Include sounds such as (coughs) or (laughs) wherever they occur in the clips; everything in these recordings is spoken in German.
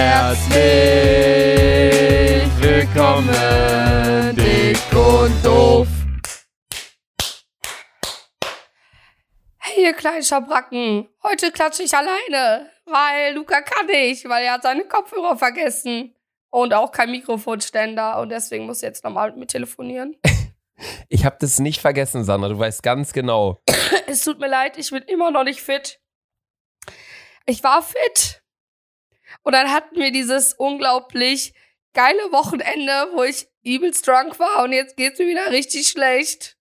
Herzlich willkommen, dick und doof. Hey, ihr kleinen Schabracken. Heute klatsche ich alleine, weil Luca kann nicht, weil er hat seine Kopfhörer vergessen. Und auch kein Mikrofonständer. Und deswegen muss er jetzt nochmal mit mir telefonieren. (laughs) Ich habe das nicht vergessen, Sandra. Du weißt ganz genau. (coughs) es tut mir leid, ich bin immer noch nicht fit. Ich war fit. Und dann hatten wir dieses unglaublich geile Wochenende, wo ich übelst drunk war. Und jetzt geht's mir wieder richtig schlecht.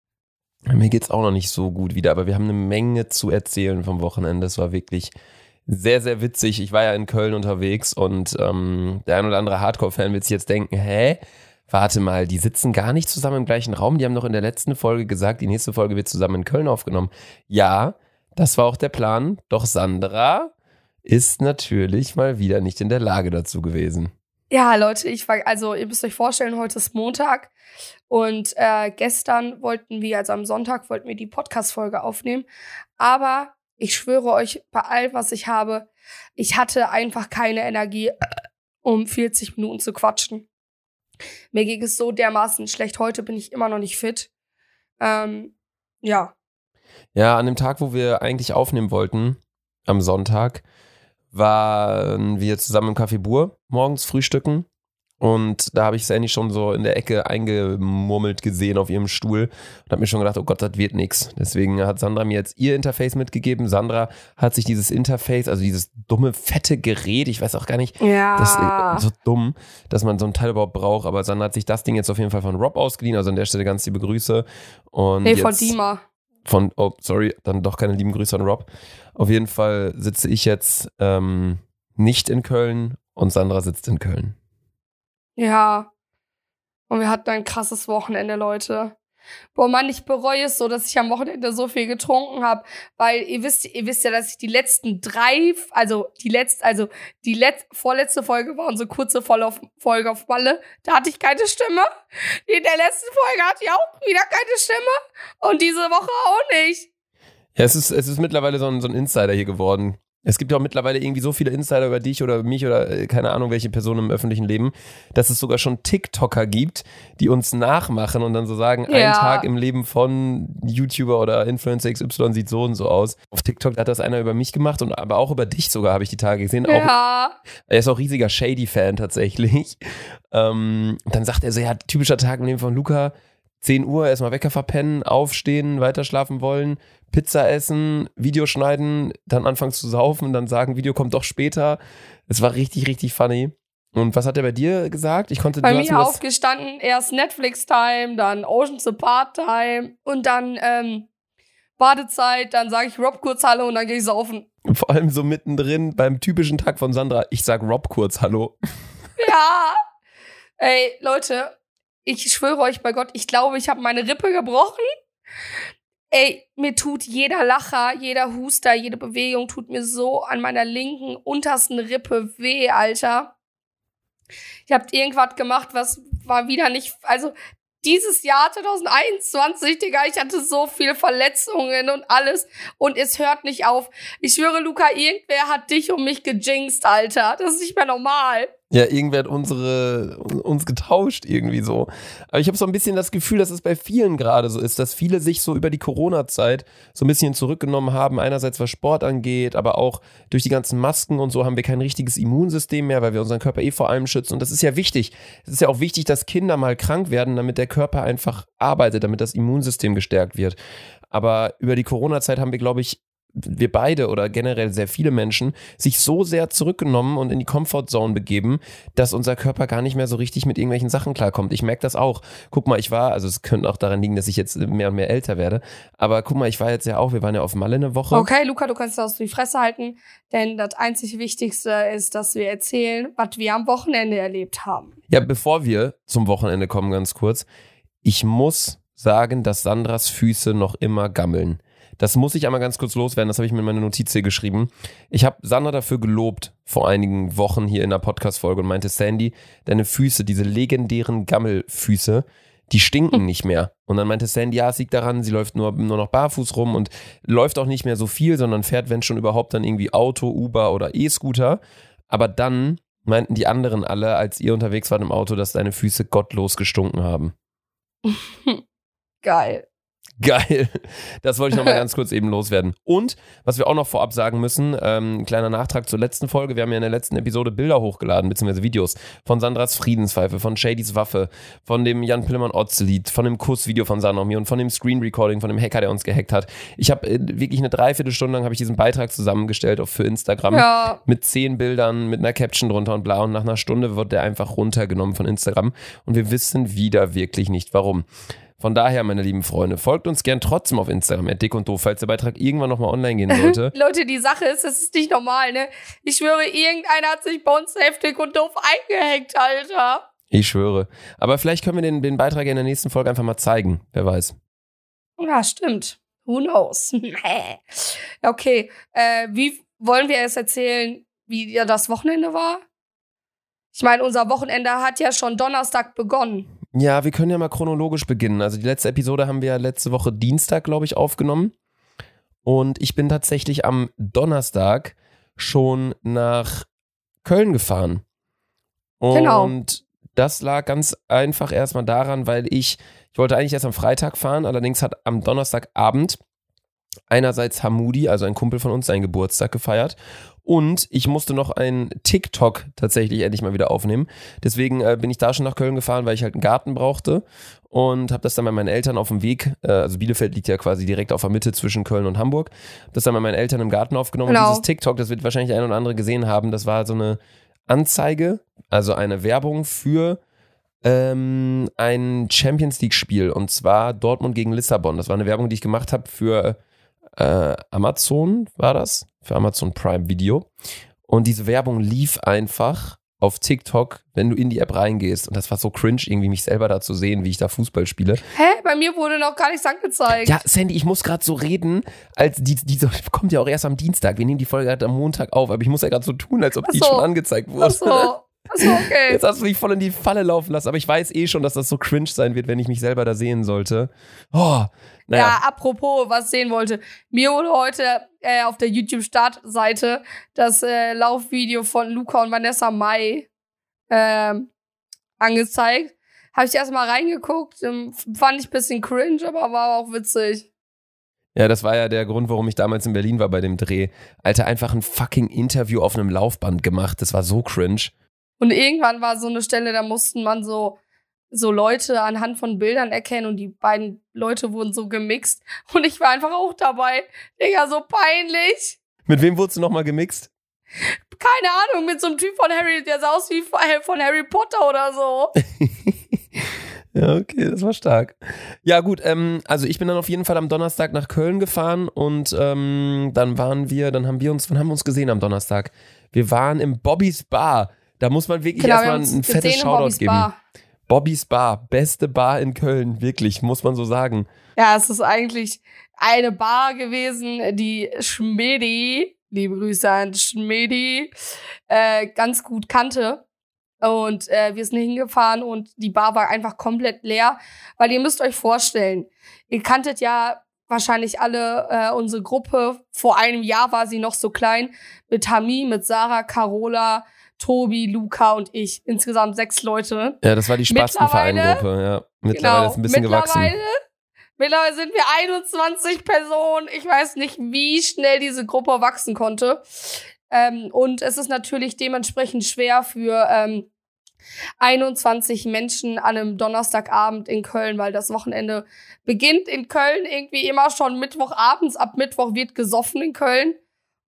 Mir geht's auch noch nicht so gut wieder, aber wir haben eine Menge zu erzählen vom Wochenende. Es war wirklich sehr, sehr witzig. Ich war ja in Köln unterwegs und ähm, der ein oder andere Hardcore-Fan wird sich jetzt denken, hä? Warte mal, die sitzen gar nicht zusammen im gleichen Raum. Die haben doch in der letzten Folge gesagt, die nächste Folge wird zusammen in Köln aufgenommen. Ja, das war auch der Plan. Doch Sandra ist natürlich mal wieder nicht in der Lage dazu gewesen. Ja, Leute, ich war, also ihr müsst euch vorstellen, heute ist Montag und äh, gestern wollten wir, also am Sonntag wollten wir die Podcast-Folge aufnehmen. Aber ich schwöre euch, bei all was ich habe, ich hatte einfach keine Energie, um 40 Minuten zu quatschen. Mir ging es so dermaßen schlecht. Heute bin ich immer noch nicht fit. Ähm, ja. Ja, an dem Tag, wo wir eigentlich aufnehmen wollten, am Sonntag, waren wir zusammen im Café Bur morgens frühstücken. Und da habe ich Sandy schon so in der Ecke eingemurmelt gesehen auf ihrem Stuhl und habe mir schon gedacht, oh Gott, das wird nichts. Deswegen hat Sandra mir jetzt ihr Interface mitgegeben. Sandra hat sich dieses Interface, also dieses dumme, fette Gerät, ich weiß auch gar nicht, ja. das ist so dumm, dass man so ein Teil überhaupt braucht, aber Sandra hat sich das Ding jetzt auf jeden Fall von Rob ausgeliehen, also an der Stelle ganz liebe Grüße. Und nee, von Dima. Von, oh, sorry, dann doch keine lieben Grüße an Rob. Auf jeden Fall sitze ich jetzt ähm, nicht in Köln und Sandra sitzt in Köln. Ja. Und wir hatten ein krasses Wochenende, Leute. Boah, Mann, ich bereue es so, dass ich am Wochenende so viel getrunken habe, weil ihr wisst, ihr wisst ja, dass ich die letzten drei, also die letzte, also die letzt, vorletzte Folge war unsere kurze Folge auf Balle. Da hatte ich keine Stimme. In der letzten Folge hatte ich auch wieder keine Stimme und diese Woche auch nicht. Ja, es ist, es ist mittlerweile so ein, so ein Insider hier geworden. Es gibt ja auch mittlerweile irgendwie so viele Insider über dich oder mich oder äh, keine Ahnung, welche Person im öffentlichen Leben, dass es sogar schon TikToker gibt, die uns nachmachen und dann so sagen, ja. ein Tag im Leben von YouTuber oder Influencer XY sieht so und so aus. Auf TikTok hat das einer über mich gemacht und aber auch über dich sogar habe ich die Tage gesehen. Ja. Auch, er ist auch riesiger Shady-Fan tatsächlich. (laughs) Ähm, und dann sagt er so, ja, typischer Tag im Leben von Luca, 10 Uhr erstmal Wecker verpennen, aufstehen, weiter schlafen wollen, Pizza essen, Video schneiden, dann anfangen zu saufen, dann sagen, Video kommt doch später. Es war richtig, richtig funny. Und was hat er bei dir gesagt? Ich konnte bei mir aufgestanden, erst Netflix-Time, dann Ocean's Apart-Time und dann ähm, Badezeit, dann sage ich Rob kurz Hallo und dann gehe ich saufen. Vor allem so mittendrin beim typischen Tag von Sandra, ich sag Rob kurz Hallo. Ja. Ey, Leute, ich schwöre euch bei Gott, ich glaube, ich habe meine Rippe gebrochen. Ey, mir tut jeder Lacher, jeder Huster, jede Bewegung tut mir so an meiner linken untersten Rippe weh, Alter. Ich hab irgendwas gemacht, was war wieder nicht, also dieses Jahr 2021, Digga, ich hatte so viele Verletzungen und alles und es hört nicht auf. Ich schwöre, Luca, irgendwer hat dich um mich gejinxt, Alter. Das ist nicht mehr normal. Ja, irgendwer hat unsere, uns getauscht irgendwie so. Aber ich habe so ein bisschen das Gefühl, dass es bei vielen gerade so ist, dass viele sich so über die Corona-Zeit so ein bisschen zurückgenommen haben. Einerseits was Sport angeht, aber auch durch die ganzen Masken und so haben wir kein richtiges Immunsystem mehr, weil wir unseren Körper eh vor allem schützen. Und das ist ja wichtig. Es ist ja auch wichtig, dass Kinder mal krank werden, damit der Körper einfach arbeitet, damit das Immunsystem gestärkt wird. Aber über die Corona-Zeit haben wir, glaube ich, wir beide oder generell sehr viele Menschen sich so sehr zurückgenommen und in die Comfortzone begeben, dass unser Körper gar nicht mehr so richtig mit irgendwelchen Sachen klarkommt. Ich merke das auch. Guck mal, ich war, also es könnte auch daran liegen, dass ich jetzt mehr und mehr älter werde, aber guck mal, ich war jetzt ja auch, wir waren ja auf Malle eine Woche. Okay, Luca, du kannst das die Fresse halten, denn das einzig Wichtigste ist, dass wir erzählen, was wir am Wochenende erlebt haben. Ja, bevor wir zum Wochenende kommen, ganz kurz, ich muss sagen, dass Sandras Füße noch immer gammeln. Das muss ich einmal ganz kurz loswerden, das habe ich mir in meine Notiz hier geschrieben. Ich habe Sandra dafür gelobt vor einigen Wochen hier in der Podcast-Folge und meinte, Sandy, deine Füße, diese legendären Gammelfüße, die stinken nicht mehr. Und dann meinte Sandy, ja, es liegt daran, sie läuft nur, nur noch barfuß rum und läuft auch nicht mehr so viel, sondern fährt, wenn schon überhaupt, dann irgendwie Auto, Uber oder E-Scooter. Aber dann meinten die anderen alle, als ihr unterwegs wart im Auto, dass deine Füße gottlos gestunken haben. (laughs) Geil. Geil. Das wollte ich nochmal (laughs) ganz kurz eben loswerden. Und, was wir auch noch vorab sagen müssen, ähm, kleiner Nachtrag zur letzten Folge. Wir haben ja in der letzten Episode Bilder hochgeladen, beziehungsweise Videos von Sandras Friedenspfeife, von Shadys Waffe, von dem Jan Pillemann Otz-Lied, von dem Kussvideo von Sanomi und von dem Screen Recording von dem Hacker, der uns gehackt hat. Ich habe äh, wirklich eine Dreiviertelstunde lang habe ich diesen Beitrag zusammengestellt auf, für Instagram Ja. mit zehn Bildern, mit einer Caption drunter und bla. Und nach einer Stunde wird der einfach runtergenommen von Instagram. Und wir wissen wieder wirklich nicht warum. Von daher, meine lieben Freunde, folgt uns gern trotzdem auf Instagram, dick und doof, falls der Beitrag irgendwann nochmal online gehen sollte. (laughs) Leute, die Sache ist, es ist nicht normal, ne? Ich schwöre, irgendeiner hat sich bei uns heftig und doof eingehackt, Alter. Ich schwöre. Aber vielleicht können wir den, den Beitrag in der nächsten Folge einfach mal zeigen. Wer weiß. Ja, stimmt. Who knows? (laughs) okay, äh, wie wollen wir es erzählen, wie ja das Wochenende war? Ich meine, unser Wochenende hat ja schon Donnerstag begonnen. Ja, wir können ja mal chronologisch beginnen. Also die letzte Episode haben wir ja letzte Woche Dienstag, glaube ich, aufgenommen. Und ich bin tatsächlich am Donnerstag schon nach Köln gefahren. Und Genau. das lag ganz einfach erstmal daran, weil ich, ich wollte eigentlich erst am Freitag fahren, allerdings hat am Donnerstagabend einerseits Hamudi, also ein Kumpel von uns, seinen Geburtstag gefeiert. Und ich musste noch ein TikTok tatsächlich endlich mal wieder aufnehmen. Deswegen äh, bin ich da schon nach Köln gefahren, weil ich halt einen Garten brauchte und habe das dann bei meinen Eltern auf dem Weg, äh, also Bielefeld liegt ja quasi direkt auf der Mitte zwischen Köln und Hamburg, hab das dann bei meinen Eltern im Garten aufgenommen. Genau. Und dieses TikTok, das wird wahrscheinlich ein oder andere gesehen haben, das war so eine Anzeige, also eine Werbung für ähm, ein Champions League-Spiel und zwar Dortmund gegen Lissabon. Das war eine Werbung, die ich gemacht habe für äh, Amazon, war das? Für Amazon Prime Video. Und diese Werbung lief einfach auf TikTok, wenn du in die App reingehst. Und das war so cringe, irgendwie mich selber da zu sehen, wie ich da Fußball spiele. Hä? Bei mir wurde noch gar nichts angezeigt. Ja, Sandy, ich muss gerade so reden, als die, die so, (laughs) kommt ja auch erst am Dienstag. Wir nehmen die Folge gerade am Montag auf, aber ich muss ja gerade so tun, als ob Ach die so. schon angezeigt wurde. Ach so. So, okay. Jetzt hast du mich voll in die Falle laufen lassen, aber ich weiß eh schon, dass das so cringe sein wird, wenn ich mich selber da sehen sollte. Oh, naja. Ja, apropos, was sehen wollte. Mir wurde heute äh, auf der YouTube-Startseite das äh, Laufvideo von Luca und Vanessa Mai ähm, angezeigt. Habe ich erstmal reingeguckt, ähm, fand ich ein bisschen cringe, aber war auch witzig. Ja, das war ja der Grund, warum ich damals in Berlin war bei dem Dreh. Alter, einfach ein fucking Interview auf einem Laufband gemacht. Das war so cringe. Und irgendwann war so eine Stelle, da mussten man so so Leute anhand von Bildern erkennen und die beiden Leute wurden so gemixt (laughs) und ich war einfach auch dabei. Digga, so peinlich. Mit wem wurdest du nochmal gemixt? Keine Ahnung, mit so einem Typ von Harry, der sah aus wie von Harry Potter oder so. (laughs) Ja, okay, das war stark. Ja, gut, ähm, also ich bin dann auf jeden Fall am Donnerstag nach Köln gefahren und ähm, dann waren wir, dann haben wir uns, wann haben wir uns gesehen am Donnerstag? Wir waren im Bobbys Bar. Da muss man wirklich Genau, wir erstmal haben ein, fettes Shoutout Bobbys geben. Bar. Bobbys Bar, beste Bar in Köln, wirklich, muss man so sagen. Ja, es ist eigentlich eine Bar gewesen, die Schmedi, liebe Grüße an Schmedi, äh, ganz gut kannte. Und äh, wir sind hingefahren und die Bar war einfach komplett leer, weil ihr müsst euch vorstellen, ihr kanntet ja wahrscheinlich alle äh, unsere Gruppe. Vor einem Jahr war sie noch so klein mit Hami, mit Sarah, Carola, Tobi, Luca und ich. Insgesamt sechs Leute. Ja, das war die Spastenverein-Gruppe, ja. Mittlerweile ist ein bisschen gewachsen. Genau. mittlerweile, mittlerweile sind wir 21 Personen. Ich weiß nicht, wie schnell diese Gruppe wachsen konnte. Ähm, und es ist natürlich dementsprechend schwer für ähm, 21 Menschen an einem Donnerstagabend in Köln, weil das Wochenende beginnt in Köln irgendwie immer schon Mittwochabends. Ab Mittwoch wird gesoffen in Köln.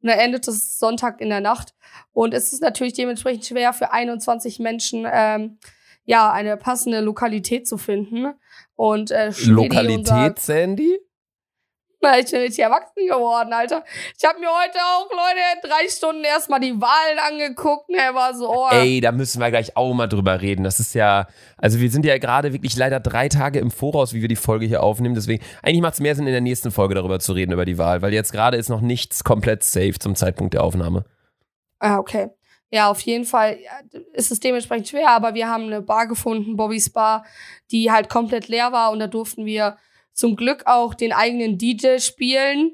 Und dann endet es Sonntag in der Nacht. Und es ist natürlich dementsprechend schwer für 21 Menschen, ähm, ja, eine passende Lokalität zu finden. Und äh, Lokalität, Sandy? Ich bin richtig erwachsen geworden, Alter. Ich habe mir heute auch, Leute, drei Stunden erstmal die Wahlen angeguckt. Ne, war so, oh, Ey, da müssen wir gleich auch mal drüber reden. Das ist ja, also wir sind ja gerade wirklich leider drei Tage im Voraus, wie wir die Folge hier aufnehmen. Deswegen, eigentlich macht es mehr Sinn, in der nächsten Folge darüber zu reden, über die Wahl, weil jetzt gerade ist noch nichts komplett safe zum Zeitpunkt der Aufnahme. Ah, okay. Ja, auf jeden Fall ist es dementsprechend schwer, aber wir haben eine Bar gefunden, Bobbys Bar, die halt komplett leer war und da durften wir zum Glück auch den eigenen DJ spielen.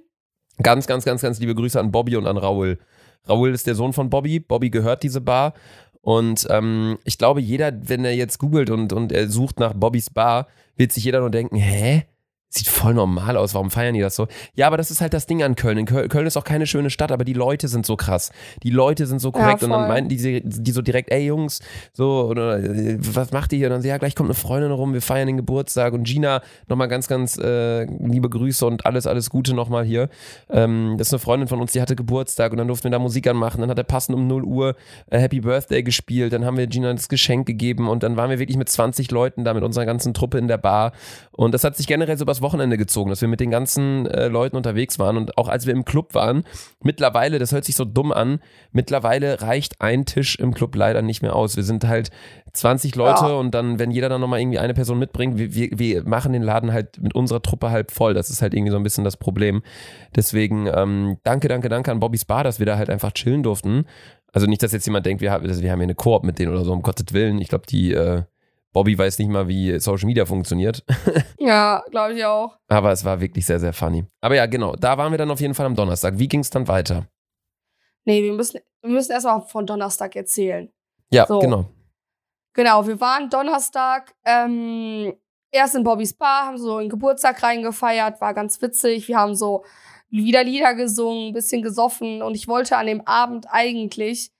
Ganz, ganz, ganz, ganz liebe Grüße an Bobby und an Raul. Raul ist der Sohn von Bobby. Bobby gehört diese Bar. Und ähm, ich glaube, jeder, wenn er jetzt googelt und, und er sucht nach Bobbys Bar, wird sich jeder nur denken, hä? Sieht voll normal aus, warum feiern die das so? Ja, aber das ist halt das Ding an Köln. In Köln, Köln ist auch keine schöne Stadt, aber die Leute sind so krass. Die Leute sind so korrekt Ja, und dann meinten die, die so direkt, ey Jungs, so, oder, was macht ihr hier? Und dann so, ja, gleich kommt eine Freundin rum, wir feiern den Geburtstag und Gina, nochmal ganz, ganz äh, liebe Grüße und alles, alles Gute nochmal hier. Ähm, das ist eine Freundin von uns, die hatte Geburtstag und dann durften wir da Musik anmachen. Dann hat er passend um 0 Uhr äh, Happy Birthday gespielt. Dann haben wir Gina das Geschenk gegeben und dann waren wir wirklich mit 20 Leuten da mit unserer ganzen Truppe in der Bar. Und das hat sich generell so übers Wochenende gezogen, dass wir mit den ganzen äh, Leuten unterwegs waren. Und auch als wir im Club waren, mittlerweile, das hört sich so dumm an, mittlerweile reicht ein Tisch im Club leider nicht mehr aus. Wir sind halt 20 Leute Ja. und dann, wenn jeder dann nochmal irgendwie eine Person mitbringt, wir, wir, wir machen den Laden halt mit unserer Truppe halb voll. Das ist halt irgendwie so ein bisschen das Problem. Deswegen ähm, danke, danke, danke an Bobbys Bar, dass wir da halt einfach chillen durften. Also nicht, dass jetzt jemand denkt, wir haben, wir haben hier eine Koop mit denen oder so, um Gottes Willen. Ich glaube, die äh, Bobby weiß nicht mal, wie Social Media funktioniert. (laughs) Ja, glaube ich auch. Aber es war wirklich sehr, sehr funny. Aber ja, genau, da waren wir dann auf jeden Fall am Donnerstag. Wie ging es dann weiter? Nee, wir müssen, wir müssen erstmal von Donnerstag erzählen. Ja, So. genau. Genau, wir waren Donnerstag ähm, erst in Bobbys Bar, haben so einen Geburtstag reingefeiert, war ganz witzig. Wir haben so wieder Lieder gesungen, ein bisschen gesoffen und ich wollte an dem Abend eigentlich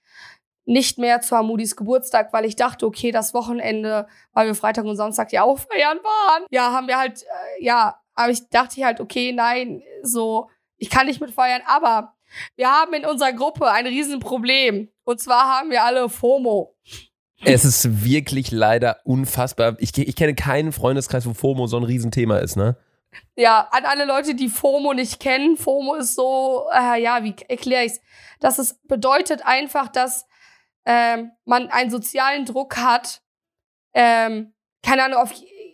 nicht mehr zu Hamudis Geburtstag, weil ich dachte, okay, das Wochenende, weil wir Freitag und Samstag ja auch feiern waren, ja, haben wir halt, äh, ja, aber ich dachte halt, okay, nein, so, ich kann nicht mit feiern, aber wir haben in unserer Gruppe ein Riesenproblem. Und zwar haben wir alle FOMO. Es ist wirklich leider unfassbar. Ich, ich kenne keinen Freundeskreis, wo FOMO so ein Riesenthema ist, ne? Ja, an alle Leute, die FOMO nicht kennen, FOMO ist so, äh, ja, wie erkläre ich's? Das ist, bedeutet einfach, dass ähm, man einen sozialen Druck hat, ähm, keine Ahnung, auf,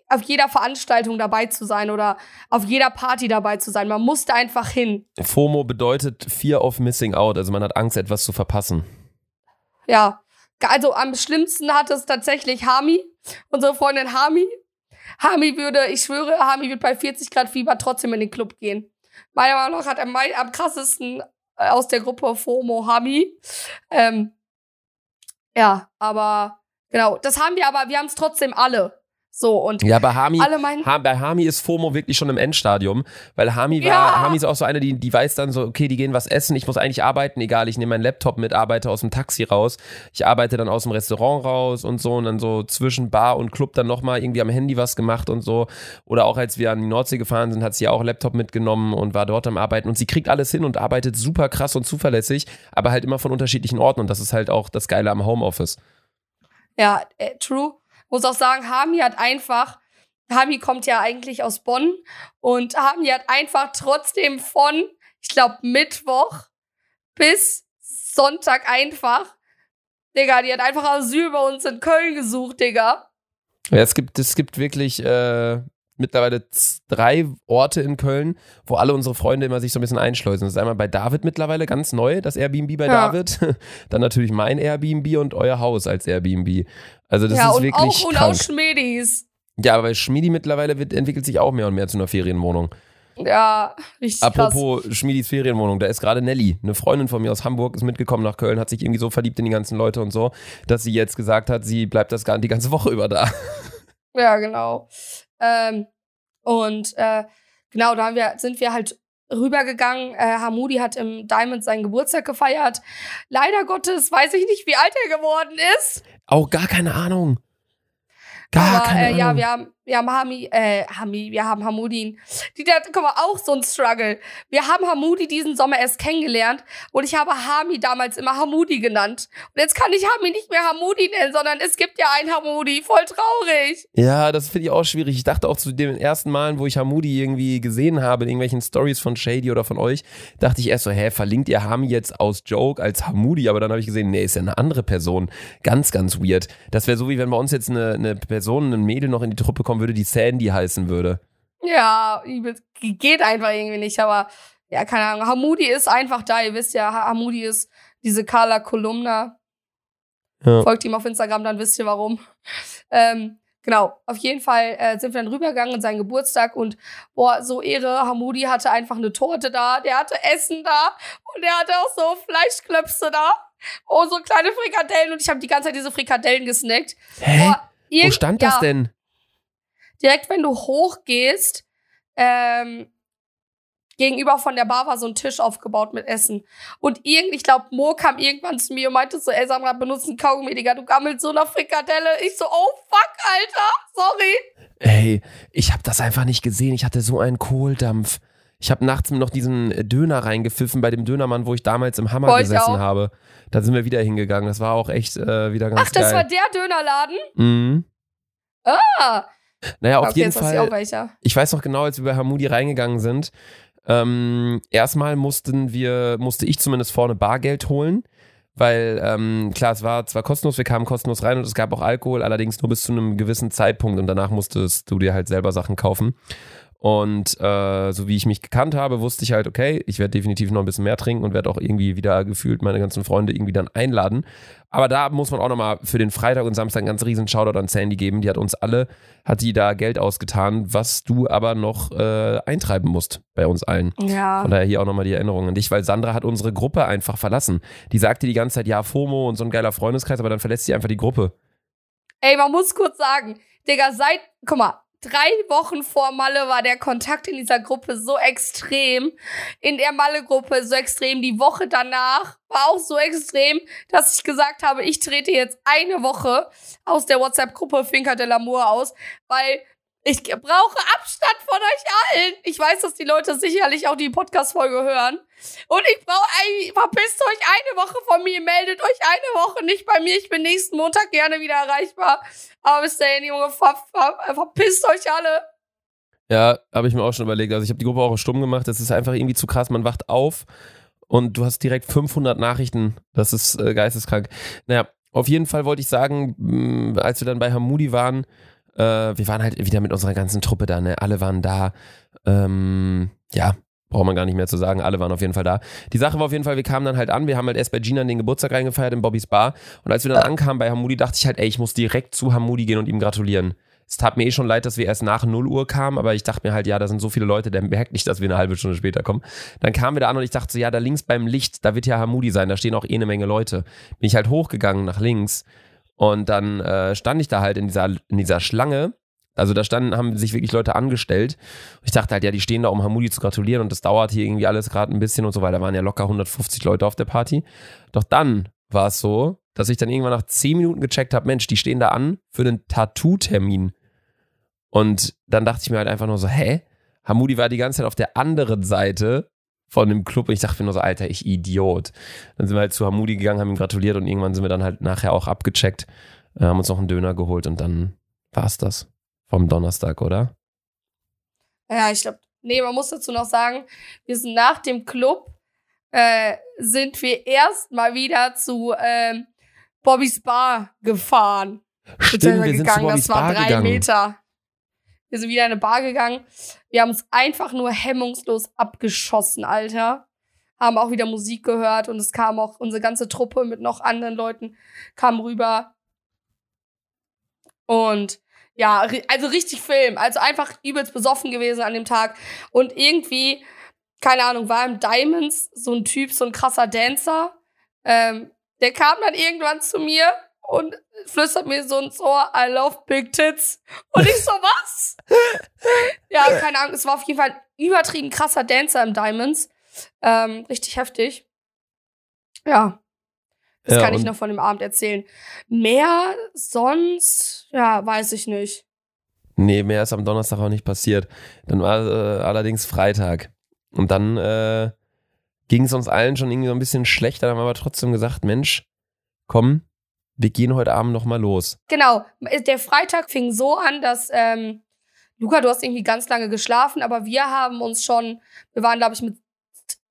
auf jeder Veranstaltung dabei zu sein oder auf jeder Party dabei zu sein. Man musste einfach hin. FOMO bedeutet Fear of Missing Out, also man hat Angst, etwas zu verpassen. Ja. Also am schlimmsten hat es tatsächlich Hami, unsere Freundin Hami. Hami würde, ich schwöre, Hami wird bei 40 Grad Fieber trotzdem in den Club gehen. Meiner Meinung nach hat am, am krassesten äh, aus der Gruppe FOMO Hami. Ähm, ja, aber genau, das haben wir aber, wir haben es trotzdem alle. So, und Ja, bei Hami, alle meinen, Ha- bei Hami ist FOMO wirklich schon im Endstadium, weil Hami war, Ja. Hami ist auch so eine, die, die weiß dann so, okay, die gehen was essen, ich muss eigentlich arbeiten, egal, ich nehme meinen Laptop mit, arbeite aus dem Taxi raus, ich arbeite dann aus dem Restaurant raus und so und dann so zwischen Bar und Club dann nochmal irgendwie am Handy was gemacht und so. Oder auch als wir an die Nordsee gefahren sind, hat sie auch Laptop mitgenommen und war dort am Arbeiten und sie kriegt alles hin und arbeitet super krass und zuverlässig, aber halt immer von unterschiedlichen Orten und das ist halt auch das Geile am Homeoffice. Ja, äh, true. Muss auch sagen, Hami hat einfach, Hami kommt ja eigentlich aus Bonn und Hami hat einfach trotzdem von, ich glaube, Mittwoch bis Sonntag einfach, Digga, die hat einfach Asyl bei uns in Köln gesucht, Digga. Ja, es gibt, es gibt wirklich äh, mittlerweile drei Orte in Köln, wo alle unsere Freunde immer sich so ein bisschen einschleusen. Das ist einmal bei David mittlerweile ganz neu, das Airbnb bei Ja. David. (laughs) Dann natürlich mein Airbnb und euer Haus als Airbnb. Also das ja, ist und wirklich auch, und auch krank. Schmedis. Ja, aber bei Schmiedi mittlerweile wird, entwickelt sich auch mehr und mehr zu einer Ferienwohnung. Ja, richtig krass. Apropos Schmiedis Ferienwohnung, da ist gerade Nelly, eine Freundin von mir aus Hamburg, ist mitgekommen nach Köln, hat sich irgendwie so verliebt in die ganzen Leute und so, dass sie jetzt gesagt hat, sie bleibt das gar die ganze Woche über da. (laughs) Ja, genau. Ähm, und äh, genau, da wir, sind wir halt rübergegangen. Äh, Hamudi hat im Diamond seinen Geburtstag gefeiert. Leider Gottes weiß ich nicht, wie alt er geworden ist. Auch gar keine Ahnung. Gar Aber keine äh, ja, Ahnung. wir haben, wir haben Hami, äh, Hami, wir haben Hamudin. Die, da, guck mal, auch so ein Struggle. Wir haben Hamudi diesen Sommer erst kennengelernt und ich habe Hami damals immer Hamudi genannt. Und jetzt kann ich Hami nicht mehr Hamudi nennen, sondern es gibt ja einen Hamudi. Voll traurig. Ja, das finde ich auch schwierig. Ich dachte auch zu den ersten Malen, wo ich Hamudi irgendwie gesehen habe, in irgendwelchen Stories von Shady oder von euch, dachte ich erst so, hä, verlinkt ihr Hami jetzt aus Joke als Hamudi? Aber dann habe ich gesehen, nee, ist ja eine andere Person. Ganz, ganz weird. Das wäre so, wie wenn bei uns jetzt eine, eine Person, ein Mädel noch in die Truppe kommen würde, die Sandy heißen würde. Ja, geht einfach irgendwie nicht, aber ja, keine Ahnung. Hamudi ist einfach da. Ihr wisst ja, Ha- Hamudi ist diese Carla Kolumna. Ja. Folgt ihm auf Instagram, dann wisst ihr warum. Ähm, genau, auf jeden Fall äh, sind wir dann rübergegangen in seinen Geburtstag und boah, so Ehre, Hamudi hatte einfach eine Torte da, der hatte Essen da und der hatte auch so Fleischklöpse da. Oh, so kleine Frikadellen und ich habe die ganze Zeit diese Frikadellen gesnackt. Hä? Boah, Wo stand das ja, denn? Direkt, wenn du hochgehst, ähm, gegenüber von der Bar war so ein Tisch aufgebaut mit Essen. Und irgend, ich glaube, Mo kam irgendwann zu mir und meinte so, ey, Sandra, benutzt einen Kaugummi, Digga, du gammelst so nach Frikadelle. Ich so, oh fuck, Alter, sorry. Ey, ich habe das einfach nicht gesehen. Ich hatte so einen Kohldampf. Ich habe nachts noch diesen Döner reingepfiffen bei dem Dönermann, wo ich damals im Hammer ich gesessen habe. Da sind wir wieder hingegangen. Das war auch echt äh, wieder ganz Ach, das geil. war der Dönerladen? mhm. Ah, Naja, auf jeden ich Fall. welcher. Ich weiß noch genau, als wir bei Hamudi reingegangen sind. Ähm, erstmal mussten wir, musste ich zumindest vorne Bargeld holen, weil ähm, klar, es war zwar kostenlos, wir kamen kostenlos rein und es gab auch Alkohol, allerdings nur bis zu einem gewissen Zeitpunkt und danach musstest du dir halt selber Sachen kaufen. Und äh, so wie ich mich gekannt habe, wusste ich halt, okay, ich werde definitiv noch ein bisschen mehr trinken und werde auch irgendwie wieder gefühlt meine ganzen Freunde irgendwie dann einladen. Aber da muss man auch nochmal für den Freitag und Samstag einen ganz riesen Shoutout an Sandy geben. Die hat uns alle, hat die da Geld ausgetan, was du aber noch äh, eintreiben musst bei uns allen. Ja. Von daher hier auch nochmal die Erinnerung an dich, weil Sandra hat unsere Gruppe einfach verlassen. Die sagte die ganze Zeit, ja, FOMO und so ein geiler Freundeskreis, aber dann verlässt sie einfach die Gruppe. Ey, man muss kurz sagen, Digga, seit, guck mal, drei Wochen vor Malle war der Kontakt in dieser Gruppe so extrem. In der Malle-Gruppe so extrem. Die Woche danach war auch so extrem, dass ich gesagt habe, ich trete jetzt eine Woche aus der WhatsApp-Gruppe Finca de l'Amour aus, weil ich brauche Abstand von euch allen. Ich weiß, dass die Leute sicherlich auch die Podcast-Folge hören. Und ich brauche, ey, verpisst euch eine Woche von mir, meldet euch eine Woche nicht bei mir. Ich bin nächsten Montag gerne wieder erreichbar. Aber bis dahin, Junge, ver, ver, verpisst euch alle. Ja, habe ich mir auch schon überlegt. Also ich habe die Gruppe auch stumm gemacht. Das ist einfach irgendwie zu krass. Man wacht auf und du hast direkt 500 Nachrichten. Das ist äh, geisteskrank. Naja, auf jeden Fall wollte ich sagen, als wir dann bei Hamudi waren, äh, wir waren halt wieder mit unserer ganzen Truppe da. Ne? Alle waren da. Ähm, ja, braucht man gar nicht mehr zu sagen. Alle waren auf jeden Fall da. Die Sache war auf jeden Fall, wir kamen dann halt an. Wir haben halt erst bei Gina den Geburtstag reingefeiert in Bobbys Bar. Und als wir dann ankamen bei Hamudi, dachte ich halt, ey, ich muss direkt zu Hamudi gehen und ihm gratulieren. Es tat mir eh schon leid, dass wir erst nach 0 Uhr kamen, aber ich dachte mir halt, ja, da sind so viele Leute, der merkt nicht, dass wir eine halbe Stunde später kommen. Dann kamen wir da an und ich dachte so, ja, da links beim Licht, da wird ja Hamudi sein, da stehen auch eh eine Menge Leute. Bin ich halt hochgegangen nach links und dann äh, stand ich da halt in dieser, in dieser Schlange. Also da standen, haben sich wirklich Leute angestellt. Ich dachte halt, ja, die stehen da, um Hamudi zu gratulieren und das dauert hier irgendwie alles gerade ein bisschen und so weiter. Da waren ja locker 150 Leute auf der Party. Doch dann war es so, dass ich dann irgendwann nach 10 Minuten gecheckt habe, Mensch, die stehen da an für einen Tattoo-Termin. Und dann dachte ich mir halt einfach nur so, hä? Hamudi war die ganze Zeit auf der anderen Seite von dem Club und ich dachte mir nur so, Alter, ich Idiot. Dann sind wir halt zu Hamudi gegangen, haben ihm gratuliert und irgendwann sind wir dann halt nachher auch abgecheckt, äh, haben uns noch einen Döner geholt und dann war's das vom Donnerstag, oder? Ja, ich glaube, nee, man muss dazu noch sagen, wir sind nach dem Club, äh, sind wir erstmal wieder zu ähm, Bobbys Bar gefahren. Stimmt, wir sind zu gegangen. Bobbys das war Bar drei gegangen. Meter. Wir sind wieder in eine Bar gegangen. Wir haben uns einfach nur hemmungslos abgeschossen, Alter. Haben auch wieder Musik gehört und es kam auch unsere ganze Truppe mit noch anderen Leuten kam rüber. Und ja, also richtig Film. Also einfach übelst besoffen gewesen an dem Tag. Und irgendwie, keine Ahnung, war im Diamonds so ein Typ, so ein krasser Dancer. Ähm, der kam dann irgendwann zu mir und flüstert mir so ins Ohr, I love big tits. Und ich so, was? ja, (laughs) keine Ahnung, es war auf jeden Fall ein übertrieben krasser Dancer im Diamonds. Ähm, richtig heftig. Ja. Das Ja, kann ich noch von dem Abend erzählen. Mehr sonst, ja, weiß ich nicht. Nee, mehr ist am Donnerstag auch nicht passiert. Dann war äh, allerdings Freitag. Und dann äh, ging es uns allen schon irgendwie so ein bisschen schlechter. Dann haben wir aber trotzdem gesagt, Mensch, komm, wir gehen heute Abend noch mal los. Genau, der Freitag fing so an, dass ähm, Luca, du hast irgendwie ganz lange geschlafen, aber wir haben uns schon, wir waren, glaube ich, mit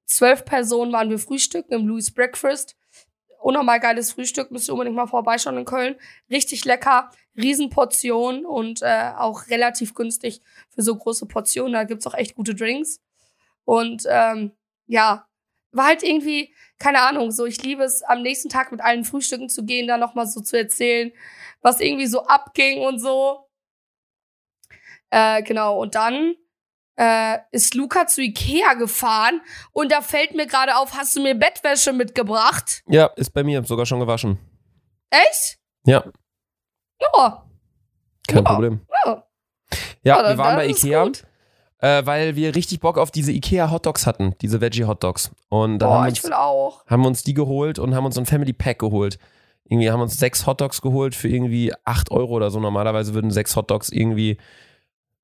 zwölf Personen waren wir frühstücken im Louis Breakfast. Unnormal geiles Frühstück, müsst ihr unbedingt mal vorbeischauen in Köln. Richtig lecker, Riesenportion und äh, auch relativ günstig für so große Portionen. Da gibt's auch echt gute Drinks. Und ähm, ja, war halt irgendwie, keine Ahnung, so ich liebe es, am nächsten Tag mit allen Frühstücken zu gehen, da nochmal so zu erzählen, was irgendwie so abging und so. Äh, genau, und dann äh, ist Luca zu Ikea gefahren und da fällt mir gerade auf, hast du mir Bettwäsche mitgebracht? Ja, ist bei mir sogar schon gewaschen. Echt? Ja, Ja. kein Ja. Problem. ja. Ja, wir waren bei Ikea, gut. Äh, weil wir richtig Bock auf diese Ikea Hotdogs hatten, diese Veggie Hotdogs. Und dann Boah, haben, wir ich uns, will auch. haben wir uns die geholt und haben uns so ein Family Pack geholt. Irgendwie haben wir uns sechs Hotdogs geholt für irgendwie 8 Euro oder so. Normalerweise würden sechs Hotdogs irgendwie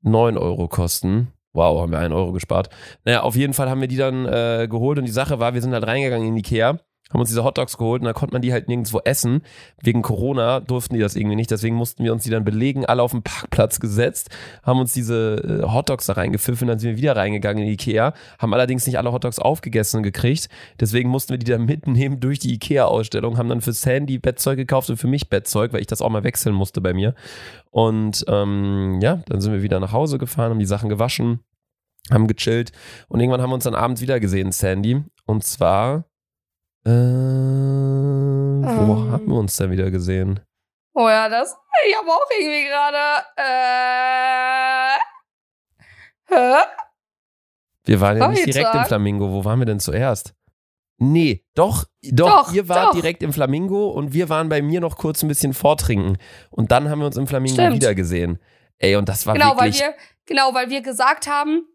9 Euro kosten. Wow, haben wir 1 Euro gespart. Naja, auf jeden Fall haben wir die dann äh, geholt und die Sache war, wir sind halt reingegangen in Ikea, haben uns diese Hotdogs geholt und da konnte man die halt nirgendwo essen. Wegen Corona durften die das irgendwie nicht, deswegen mussten wir uns die dann belegen, alle auf den Parkplatz gesetzt, haben uns diese äh, Hotdogs da reingepfiffen, dann sind wir wieder reingegangen in Ikea, haben allerdings nicht alle Hotdogs aufgegessen gekriegt, deswegen mussten wir die dann (laughs) mitnehmen durch die Ikea-Ausstellung, haben dann für Sandy Bettzeug gekauft und für mich Bettzeug, weil ich das auch mal wechseln musste bei mir. Und ähm, ja, dann sind wir wieder nach Hause gefahren, haben die Sachen gewaschen, haben gechillt und irgendwann haben wir uns dann abends wieder gesehen, Sandy. Und zwar, äh, wo Ähm. haben wir uns denn wieder gesehen? Oh ja, das. Ich habe auch irgendwie gerade. Äh. Hä? Wir waren ja nicht direkt im Freitag? Flamingo. Wo waren wir denn zuerst? Nee, doch, doch, Doch, ihr wart doch. direkt im Flamingo und wir waren bei mir noch kurz ein bisschen vortrinken. Und dann haben wir uns im Flamingo Stimmt. wieder gesehen. Ey, und das war Genau, weil wirklich. wir, genau, weil wir gesagt haben,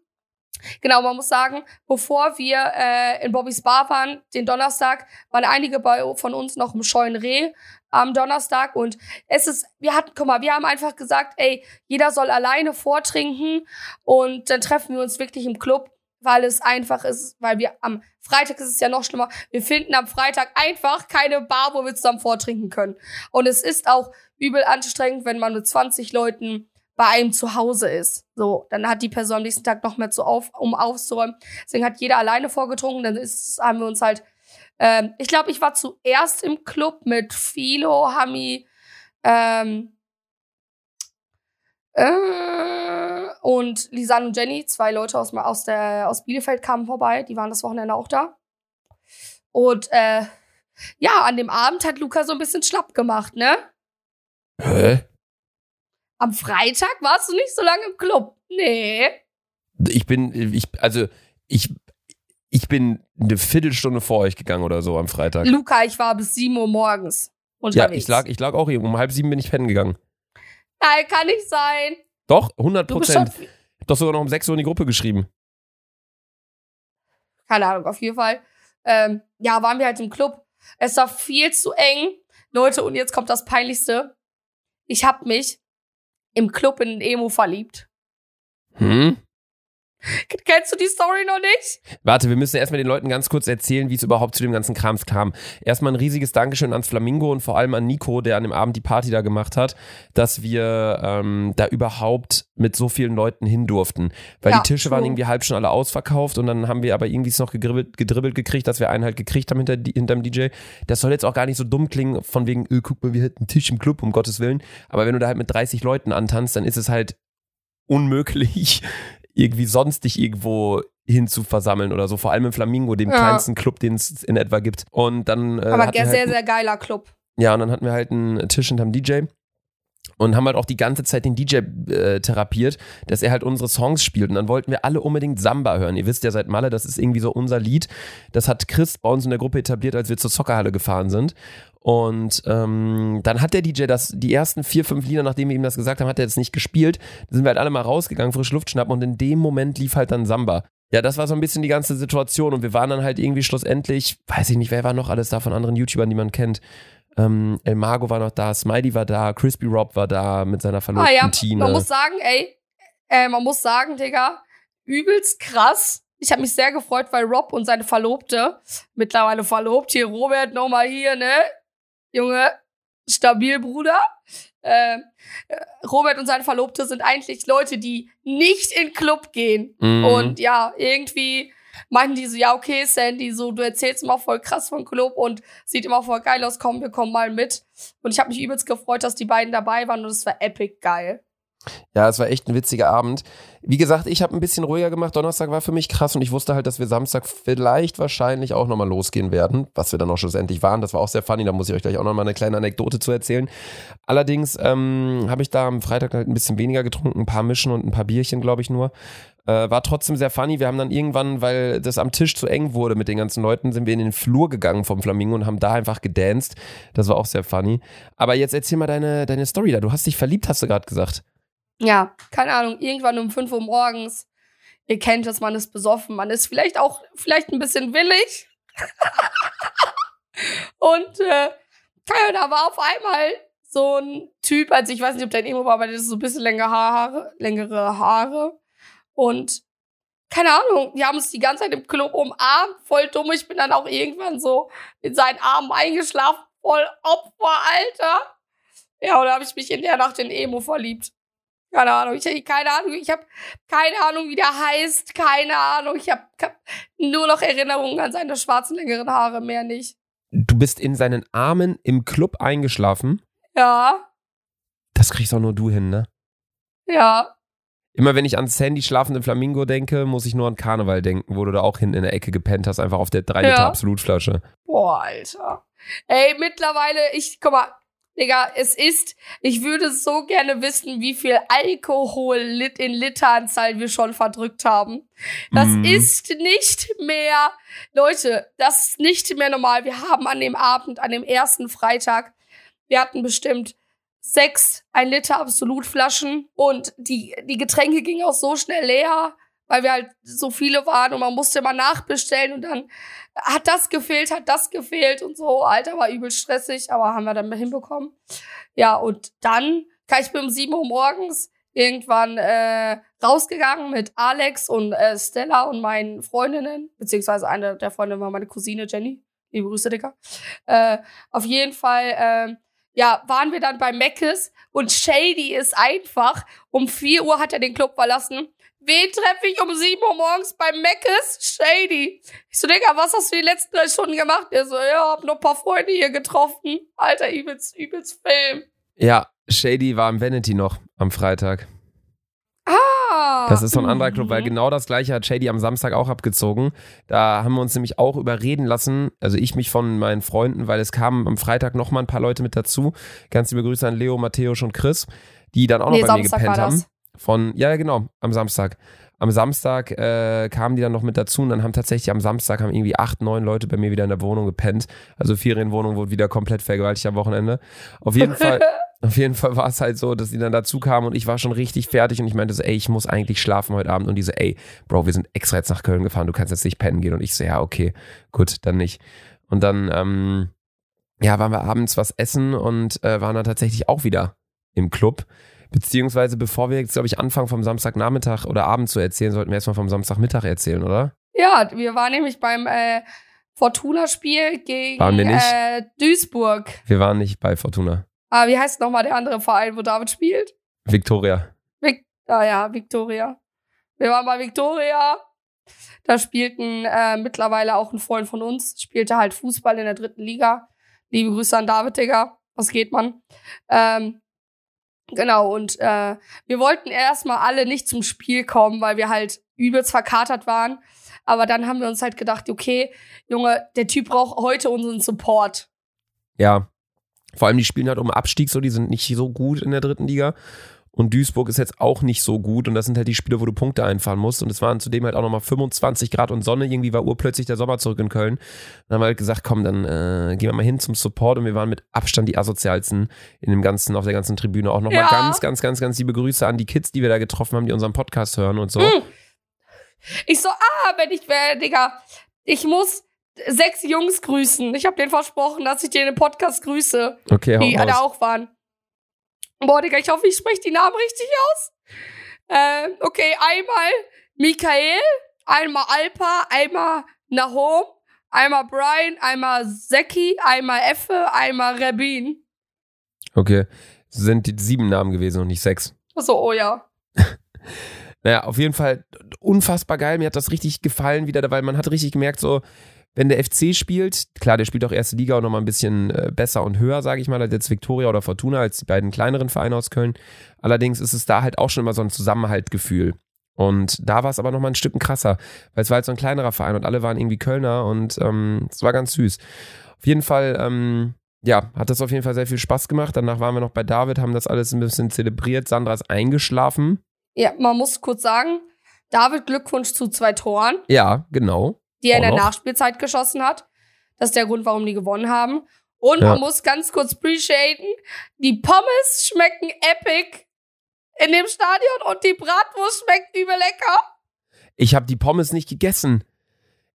genau, man muss sagen, bevor wir äh, in Bobbys Bar waren, den Donnerstag, waren einige bei, von uns noch im Scheuen Reh am Donnerstag. Und es ist, wir hatten, guck mal, wir haben einfach gesagt, ey, jeder soll alleine vortrinken. Und dann treffen wir uns wirklich im Club, weil es einfach ist, weil wir am Freitag ist es ja noch schlimmer, wir finden am Freitag einfach keine Bar, wo wir zusammen vortrinken können. Und es ist auch übel anstrengend, wenn man mit 20 Leuten bei einem zu Hause ist. So, dann hat die Person am nächsten Tag noch mehr zu auf, um aufzuräumen. Deswegen hat jeder alleine vorgetrunken. Dann ist, haben wir uns halt. Ähm, ich glaube, ich war zuerst im Club mit Philo, Hami ähm, äh, und Lisanne und Jenny, zwei Leute aus, aus, der, aus Bielefeld kamen vorbei. Die waren das Wochenende auch da. Und äh, ja, an dem Abend hat Luca so ein bisschen schlapp gemacht, ne? Hä? Am Freitag warst du nicht so lange im Club. Nee. Ich bin, ich, also, ich, ich bin eine Viertelstunde vor euch gegangen oder so am Freitag. Luca, ich war bis 7 Uhr morgens Ja, unterwegs. ich lag, ich lag auch hier. Um halb sieben bin ich pennen gegangen. Nein, kann nicht sein. Doch, 100 Du bist schon. Prozent. Hab doch sogar noch um 6 Uhr in die Gruppe geschrieben. Keine Ahnung, auf jeden Fall. Ähm, ja, waren wir halt im Club. Es war viel zu eng. Leute, und jetzt kommt das Peinlichste. Ich hab mich im Club in den Emo verliebt. Hm? (laughs) Kennst du die Story noch nicht? Warte, wir müssen erstmal den Leuten ganz kurz erzählen, wie es überhaupt zu dem ganzen Krams kam. Erstmal ein riesiges Dankeschön ans Flamingo und vor allem an Nico, der an dem Abend die Party da gemacht hat, dass wir ähm, da überhaupt mit so vielen Leuten hin durften. Weil Ja, die Tische true. waren irgendwie halb schon alle ausverkauft und dann haben wir aber irgendwie es noch gedribbelt, gedribbelt gekriegt, dass wir einen halt gekriegt haben hinter, hinterm DJ. Das soll jetzt auch gar nicht so dumm klingen, von wegen, öh, guck mal, wir hätten einen Tisch im Club, um Gottes Willen. Aber wenn du da halt mit 30 Leuten antanzt, dann ist es halt unmöglich, irgendwie sonst dich irgendwo hin zu versammeln oder so. Vor allem im Flamingo, dem Ja. kleinsten Club, den es in etwa gibt. Und dann äh, Aber sehr, halt, sehr geiler Club. ja, und dann hatten wir halt einen Tisch hinterm DJ und haben halt auch die ganze Zeit den DJ äh, therapiert, dass er halt unsere Songs spielt. Und dann wollten wir alle unbedingt Samba hören. Ihr wisst ja seit Malle, das ist irgendwie so unser Lied. Das hat Chris bei uns in der Gruppe etabliert, als wir zur Zockerhalle gefahren sind. Und ähm, dann hat der DJ das, die ersten vier, fünf Lieder, nachdem wir ihm das gesagt haben, hat er jetzt nicht gespielt. Da sind wir halt alle mal rausgegangen, frisch Luft schnappen und in dem Moment lief halt dann Samba. Ja, das war so ein bisschen die ganze Situation und wir waren dann halt irgendwie schlussendlich, weiß ich nicht, wer war noch alles da von anderen YouTubern, die man kennt. Ähm, El Mago war noch da, Smiley war da, Crispy Rob war da mit seiner Ah Verlobten ja, Tine. man muss sagen, ey, äh, man muss sagen, Digga, übelst krass. Ich habe mich sehr gefreut, weil Rob und seine Verlobte, mittlerweile verlobt, hier Robert nochmal hier, ne? Junge, stabil, Bruder. Äh, äh, Robert und seine Verlobte sind eigentlich Leute, die nicht in Club gehen. Mhm. Und ja, irgendwie meinten die so, ja, okay, Sandy, so, du erzählst immer voll krass vom Club und sieht immer voll geil aus, komm, wir kommen mal mit. Und ich habe mich übelst gefreut, dass die beiden dabei waren und es war epic geil. Ja, es war echt ein witziger Abend. Wie gesagt, ich habe ein bisschen ruhiger gemacht. Donnerstag war für mich krass und ich wusste halt, dass wir Samstag vielleicht wahrscheinlich auch nochmal losgehen werden, was wir dann auch schlussendlich waren. Das war auch sehr funny, da muss ich euch gleich auch nochmal eine kleine Anekdote zu erzählen. Allerdings ähm, habe ich da am Freitag halt ein bisschen weniger getrunken, ein paar Mischen und ein paar Bierchen, glaube ich nur. Äh, war trotzdem sehr funny. Wir haben dann irgendwann, weil das am Tisch zu eng wurde mit den ganzen Leuten, sind wir in den Flur gegangen vom Flamingo und haben da einfach gedanced. Das war auch sehr funny. Aber jetzt erzähl mal deine, deine Story da. Du hast dich verliebt, hast du gerade gesagt. Ja, keine Ahnung, irgendwann um 5 Uhr morgens. Ihr kennt es, man ist besoffen, man ist vielleicht auch vielleicht ein bisschen willig. (laughs) und äh, da war auf einmal so ein Typ, also ich weiß nicht, ob der ein Emo war, aber der ist so ein bisschen längere Haare, längere Haare. Und keine Ahnung, wir haben uns die ganze Zeit im Club umarmt, voll dumm. Ich bin dann auch irgendwann so in seinen Armen eingeschlafen, voll Opfer, Alter. Ja, und da habe ich mich in der Nacht in Emo verliebt. Keine Ahnung, ich keine Ahnung, ich habe keine Ahnung, wie der heißt, keine Ahnung. Ich habe hab nur noch Erinnerungen an seine schwarzen längeren Haare, mehr nicht. Du bist in seinen Armen im Club eingeschlafen? Ja. Das kriegst auch nur du hin, ne? Ja. Immer wenn ich an Sandy schlafende Flamingo denke, muss ich nur an Karneval denken, wo du da auch hinten in der Ecke gepennt hast, einfach auf der 3 Liter Ja. Absolutflasche. Boah, Alter. Ey, mittlerweile, ich, guck mal, Digga, es ist, ich würde so gerne wissen, wie viel Alkohol in Literanzahl wir schon verdrückt haben. Das Mhm. ist nicht mehr, Leute, das ist nicht mehr normal. Wir haben an dem Abend, an dem ersten Freitag, wir hatten bestimmt sechs ein Liter Absolutflaschen und die, die Getränke gingen auch so schnell leer, weil wir halt so viele waren und man musste immer nachbestellen und dann hat das gefehlt, hat das gefehlt und so. Alter, war übel stressig, aber haben wir dann hinbekommen. Ja, und dann kann ich bin um 7 Uhr morgens irgendwann äh, rausgegangen mit Alex und äh, Stella und meinen Freundinnen, beziehungsweise eine der Freundinnen war meine Cousine Jenny. Liebe Grüße, Dicker. Äh, auf jeden Fall, ähm, ja, waren wir dann bei Meckes und Shady ist einfach, um 4 Uhr hat er den Club verlassen. Wen treffe ich um 7 Uhr morgens bei Meckes? Shady. Ich so, Digga, was hast du die letzten drei Stunden gemacht? Er so, ja, hab noch ein paar Freunde hier getroffen. Alter, übelst, übelst Film. Ja, Shady war im Vanity noch am Freitag. Ah. Das ist so ein anderer Club, weil Mhm. genau das gleiche hat Shady am Samstag auch abgezogen. Da haben wir uns nämlich auch überreden lassen, also ich mich von meinen Freunden, weil es kamen am Freitag noch mal ein paar Leute mit dazu. Ganz liebe Grüße an Leo, Matthäus und Chris, die dann auch noch Nee, bei mir Samstag gepennt war haben. Von, ja, ja, genau, am Samstag. Am Samstag äh, kamen die dann noch mit dazu und dann haben tatsächlich am Samstag haben irgendwie acht, neun Leute bei mir wieder in der Wohnung gepennt. Also Ferienwohnung wurde wieder komplett vergewaltigt am Wochenende. Auf jeden Fall, (laughs) auf jeden Fall war es halt so, dass die dann dazu kamen und ich war schon richtig fertig und ich meinte so, ey, ich muss eigentlich schlafen heute Abend und diese, ey, Bro, wir sind extra jetzt nach Köln gefahren, du kannst jetzt nicht pennen gehen und ich so, ja, okay, gut, dann nicht. Und dann, ähm, ja, waren wir abends was essen und äh, waren dann tatsächlich auch wieder im Club. Beziehungsweise, bevor wir jetzt, glaube ich, anfangen vom Samstagnachmittag oder Abend zu erzählen, sollten wir erstmal vom Samstagmittag erzählen, oder? Ja, wir waren nämlich beim äh, Fortuna-Spiel gegen Waren wir nicht? Äh, Duisburg. Wir waren nicht bei Fortuna. Ah, wie heißt nochmal der andere Verein, wo David spielt? Victoria. Vic ah ja, Victoria. Wir waren bei Victoria. Da spielten äh, mittlerweile auch ein Freund von uns, spielte halt Fußball in der dritten Liga. Liebe Grüße an David, Digga. Was geht, man? Ähm, genau, und äh, wir wollten erstmal alle nicht zum Spiel kommen, weil wir halt übelst verkatert waren. Aber dann haben wir uns halt gedacht, okay, Junge, der Typ braucht heute unseren Support. Ja. Vor allem, die spielen halt um Abstieg, so, die sind nicht so gut in der dritten Liga. Und Duisburg ist jetzt auch nicht so gut. Und das sind halt die Spiele, wo du Punkte einfahren musst. Und es waren zudem halt auch nochmal 25 Grad und Sonne. Irgendwie war urplötzlich der Sommer zurück in Köln. Dann haben wir halt gesagt, komm, dann äh, gehen wir mal hin zum Support. Und wir waren mit Abstand die asozialsten in dem ganzen, auf der ganzen Tribüne. Auch nochmal Ja. ganz, ganz, ganz, ganz liebe Grüße an die Kids, die wir da getroffen haben, die unseren Podcast hören und so. Mm. Ich so, ah, wenn ich wäre, Digga, ich muss sechs Jungs grüßen. Ich habe denen versprochen, dass ich dir in den Podcast grüße, Okay, die raus. auch waren. Boah, Digga, ich hoffe, ich spreche die Namen richtig aus. Ähm, okay, einmal Michael, einmal Alpa, einmal Nahom, einmal Brian, einmal Zeki, einmal Effe, einmal Rabin. Okay. Sind die sieben Namen gewesen und nicht sechs. Achso, oh ja. (laughs) Naja, auf jeden Fall unfassbar geil. Mir hat das richtig gefallen wieder, weil man hat richtig gemerkt, so, wenn der FC spielt, klar, der spielt auch erste Liga und nochmal ein bisschen äh, besser und höher, sage ich mal, als jetzt Viktoria oder Fortuna, als die beiden kleineren Vereine aus Köln. Allerdings ist es da halt auch schon immer so ein Zusammenhaltgefühl. Und da war es aber nochmal ein Stück krasser, weil es war halt so ein kleinerer Verein und alle waren irgendwie Kölner und ähm, es war ganz süß. Auf jeden Fall, ähm, ja, hat das auf jeden Fall sehr viel Spaß gemacht. Danach waren wir noch bei David, haben das alles ein bisschen zelebriert. Sandra ist eingeschlafen. Ja, man muss kurz sagen, David, Glückwunsch zu zwei Toren, Ja, genau. Die er in der. Nachspielzeit geschossen hat. Das ist der Grund, warum die gewonnen haben. Und Ja. man muss ganz kurz appreciaten, die Pommes schmecken epic in dem Stadion und die Bratwurst schmeckt übel lecker. Ich habe die Pommes nicht gegessen.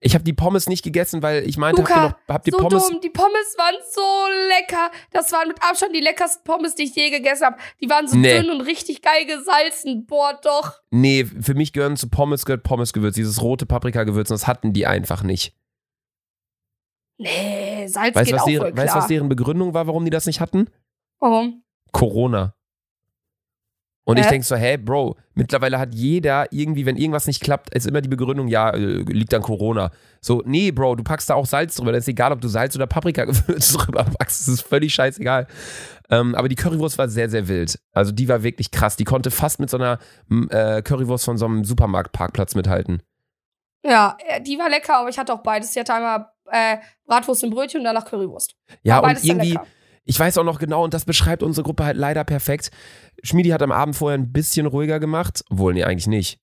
Ich habe die Pommes nicht gegessen, weil ich meinte, habt ihr, Luca, noch, habt ihr so Pommes. dumm, die Pommes waren so lecker. Das waren mit Abstand die leckersten Pommes, die ich je gegessen habe. Die waren so Nee. dünn und richtig geil gesalzen. Boah, doch. Nee, für mich gehören zu Pommes gehört Pommesgewürz, dieses rote Paprikagewürz, und das hatten die einfach nicht. Nee, Salz Weißt du, geht was, auch voll deren, klar. weißt, was deren Begründung war, warum die das nicht hatten? Warum? Corona. Und ich Hä? denk so, hey, Bro, mittlerweile hat jeder irgendwie, wenn irgendwas nicht klappt, ist immer die Begründung, ja, äh, liegt an Corona. So, nee, Bro, du packst da auch Salz drüber. Das ist egal, ob du Salz oder Paprikagewürz (laughs) drüber packst. Das ist völlig scheißegal. Ähm, aber die Currywurst war sehr, sehr wild. Also die war wirklich krass. Die konnte fast mit so einer äh, Currywurst von so einem Supermarktparkplatz mithalten. Ja, äh, die war lecker, aber ich hatte auch beides. Ich hatte einmal äh, Bratwurst und Brötchen und danach Currywurst. Ja, und irgendwie, lecker. Ich weiß auch noch genau, und das beschreibt unsere Gruppe halt leider perfekt. Schmiedi hat am Abend vorher ein bisschen ruhiger gemacht. Obwohl, nee, eigentlich nicht.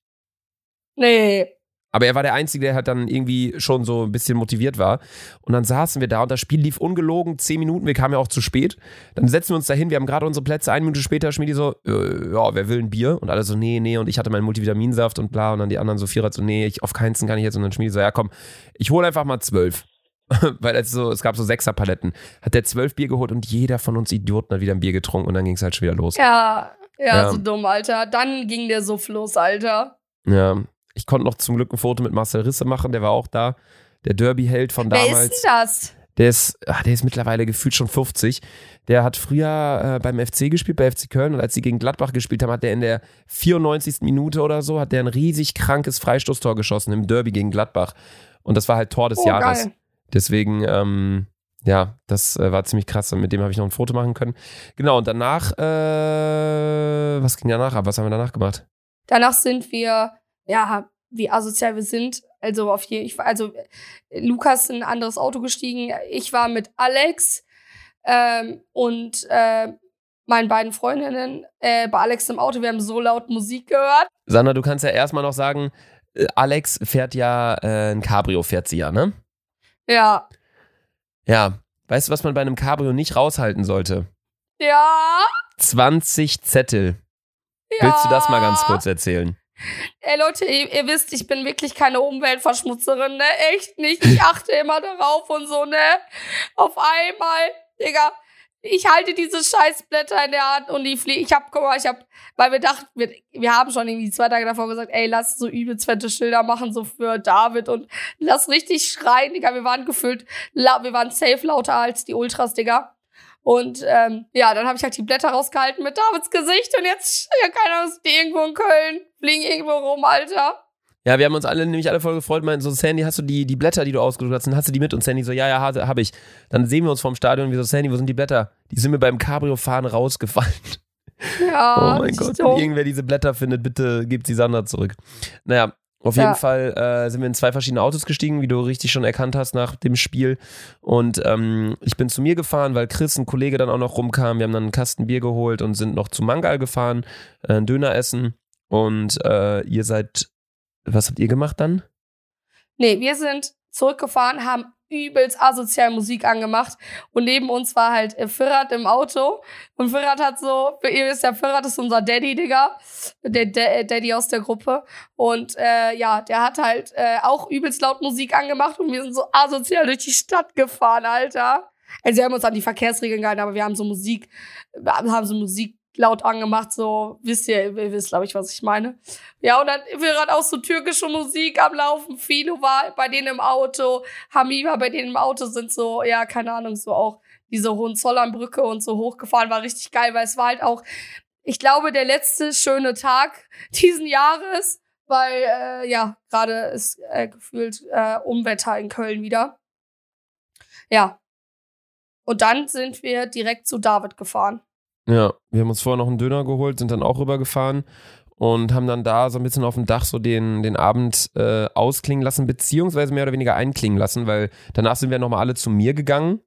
Nee. Aber er war der Einzige, der halt dann irgendwie schon so ein bisschen motiviert war. Und dann saßen wir da und das Spiel lief ungelogen, zehn Minuten, wir kamen ja auch zu spät. Dann setzen wir uns da hin, wir haben gerade unsere Plätze, eine Minute später Schmiedi so, äh, ja, wer will ein Bier? Und alle so, nee, nee, und ich hatte meinen Multivitaminsaft und bla. Und dann die anderen so, Vierer so, nee, ich, auf keinen kann ich jetzt. Und dann Schmiedi so, ja komm, ich hole einfach mal zwölf. (laughs) Weil es, so, es gab so Sechserpaletten. Hat der zwölf Bier geholt und jeder von uns Idioten hat wieder ein Bier getrunken und dann ging es halt schon wieder los. Ja, ja, Ja. so dumm, Alter. Dann ging der Suff los, Alter. Ja. Ich konnte noch zum Glück ein Foto mit Marcel Risse machen, der war auch da. Der Derby-Held von Wer damals. ist denn das? Der ist, ach, der ist mittlerweile gefühlt schon 50. Der hat früher äh, beim FC gespielt, bei FC Köln. Und als sie gegen Gladbach gespielt haben, hat der in der 94. Minute oder so, hat der ein riesig krankes Freistoßtor geschossen im Derby gegen Gladbach. Und das war halt Tor des Oh, Jahres. geil. Deswegen, ähm, ja, das äh, war ziemlich krass. Und mit dem habe ich noch ein Foto machen können. Genau, und danach, äh, was ging danach ab? Was haben wir danach gemacht? Danach sind wir, ja, wie asozial wir sind. Also auf je, ich, war- also äh, Lukas in ein anderes Auto gestiegen. Ich war mit Alex ähm, und äh, meinen beiden Freundinnen äh, bei Alex im Auto. Wir haben so laut Musik gehört. Sandra, du kannst ja erstmal noch sagen, äh, Alex fährt ja äh, ein Cabrio, fährt sie ja, ne? Ja. Ja. Weißt du, was man bei einem Cabrio nicht raushalten sollte? Ja. 20 Zettel. ja. Willst du das mal ganz kurz erzählen? Ey Leute, ihr, ihr wisst, ich bin wirklich keine Umweltverschmutzerin, ne? Echt nicht. Ich achte immer darauf und so, ne? Auf einmal, Digga, ich halte diese Scheißblätter in der Hand und die fliegen. Ich hab, guck mal, ich hab, weil wir dachten, wir, wir haben schon irgendwie zwei Tage davor gesagt, ey, lass so übelst fette Schilder machen, so für David und lass richtig schreien, Digga. Wir waren gefüllt, la wir waren safe lauter als die Ultras, Digga. Und ähm, ja, dann habe ich halt die Blätter rausgehalten mit Davids Gesicht und jetzt, ja, keine Ahnung, die irgendwo in Köln, fliegen irgendwo rum, Alter. Ja, wir haben uns alle nämlich alle voll gefreut, meinten so, Sandy, hast du die, die Blätter, die du ausgedruckt hast, und hast du die mit? Und Sandy so, ja, ja, habe hab ich. Dann sehen wir uns vorm Stadion und wir so, Sandy, wo sind die Blätter? Die sind mir beim Cabrio-Fahren rausgefallen. Ja, (laughs) oh mein Gott, wenn irgendwer diese Blätter findet, bitte gebt sie Sandra zurück. Naja, auf Ja. jeden Fall äh, sind wir in zwei verschiedene Autos gestiegen, wie du richtig schon erkannt hast nach dem Spiel. Und ähm, ich bin zu mir gefahren, weil Chris, ein Kollege, dann auch noch rumkam. Wir haben dann einen Kasten Bier geholt und sind noch zu Mangal gefahren, äh, Döner essen. Und äh, ihr seid, was habt ihr gemacht dann? Nee, wir sind zurückgefahren, haben übelst asozial Musik angemacht und neben uns war halt äh, Firrat im Auto und Firrat hat so, ihr wisst ja, Firrat ist unser Daddy, Digga, der, der äh, Daddy aus der Gruppe und äh, ja, der hat halt äh, auch übelst laut Musik angemacht und wir sind so asozial durch die Stadt gefahren, Alter. Also wir haben uns an die Verkehrsregeln gehalten, aber wir haben so Musik, haben so Musik laut angemacht, so, wisst ihr, ihr wisst, glaube ich, was ich meine. Ja, und dann wir hatten auch so türkische Musik am Laufen. Philo war bei denen im Auto. Hami war bei denen im Auto, sind so, ja, keine Ahnung, so auch diese Hohenzollernbrücke und so hochgefahren. War richtig geil, weil es war halt auch, ich glaube, der letzte schöne Tag (laughs) diesen Jahres, weil, äh, ja, gerade ist äh, gefühlt äh, Umwetter in Köln wieder. Ja. Und dann sind wir direkt zu David gefahren. Ja, wir haben uns vorher noch einen Döner geholt, sind dann auch rübergefahren und haben dann da so ein bisschen auf dem Dach so den, den Abend äh, ausklingen lassen, beziehungsweise mehr oder weniger einklingen lassen, weil danach sind wir nochmal alle zu mir gegangen,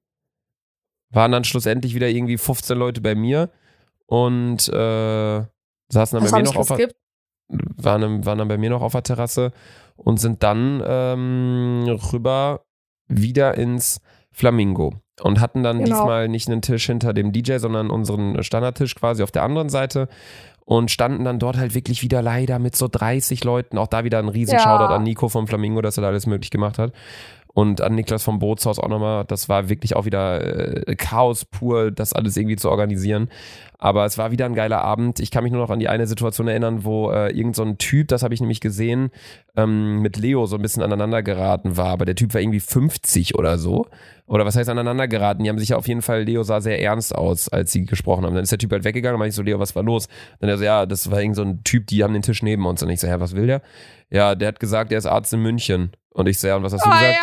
waren dann schlussendlich wieder irgendwie 15 Leute bei mir und äh, saßen dann Hast bei mir noch auf. geskippt? waren, waren dann bei mir noch auf der Terrasse und sind dann ähm, rüber wieder ins Flamingo und hatten dann Genau. diesmal nicht einen Tisch hinter dem DJ, sondern unseren Standardtisch quasi auf der anderen Seite und standen dann dort halt wirklich wieder leider mit so 30 Leuten. Auch da wieder ein riesen Ja. Shoutout an Nico vom Flamingo, dass er da alles möglich gemacht hat. Und an Niklas vom Bootshaus auch nochmal. Das war wirklich auch wieder äh, Chaos pur, das alles irgendwie zu organisieren. Aber es war wieder ein geiler Abend. Ich kann mich nur noch an die eine Situation erinnern, wo äh, irgend so Typ, das habe ich nämlich gesehen, ähm, mit Leo so ein bisschen aneinander geraten war. Aber der Typ war irgendwie 50 oder so. Oder was heißt aneinander geraten? Die haben sich ja auf jeden Fall, Leo sah sehr ernst aus, als sie gesprochen haben. Dann ist der Typ halt weggegangen und meinte ich so, Leo, was war los? Dann er so, ja, das war irgend so ein Typ, die haben den Tisch neben uns. Und ich so, ja, was will der? Ja, der hat gesagt, er ist Arzt in München. Und ich so, ja, und was hast du Oh gesagt?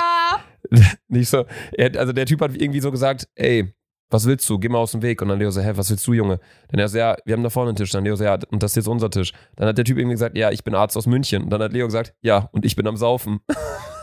ja. (laughs) Nicht so, er, also der Typ hat irgendwie so gesagt, ey, was willst du? Geh mal aus dem Weg. Und dann Leo so, hä, was willst du, Junge? Dann er so, ja, wir haben da vorne einen Tisch. Dann Leo so, ja, und das ist jetzt unser Tisch. Dann hat der Typ irgendwie gesagt, ja, ich bin Arzt aus München. Und dann hat Leo gesagt, ja, und ich bin am Saufen. (laughs)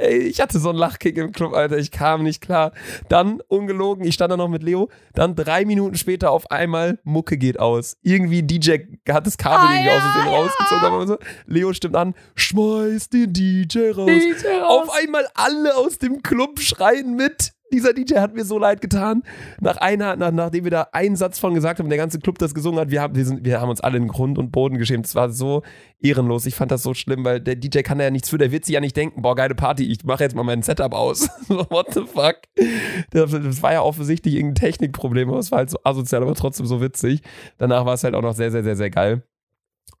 Ey, ich hatte so einen Lachkick im Club, Alter. Ich kam nicht klar. Dann, ungelogen, ich stand da noch mit Leo. Dann drei Minuten später auf einmal, Mucke geht aus. Irgendwie DJ hat das Kabel Ah, irgendwie aus ja, Versehen ja. rausgezogen. So. Leo stimmt an, schmeiß den DJ raus. DJ raus. Auf einmal alle aus dem Club schreien mit. Dieser DJ hat mir so leid getan. Nach einer, nach, nachdem wir da einen Satz von gesagt haben, der ganze Club das gesungen hat, wir haben, wir, sind, wir haben uns alle in Grund und Boden geschämt. Es war so ehrenlos. Ich fand das so schlimm, weil der DJ kann da ja nichts für. Der wird sich ja nicht denken, boah, geile Party, ich mache jetzt mal mein Setup aus. (laughs) What the fuck? Das, das war ja offensichtlich irgendein Technikproblem, aber es war halt so asozial, aber trotzdem so witzig. Danach war es halt auch noch sehr, sehr, sehr, sehr geil.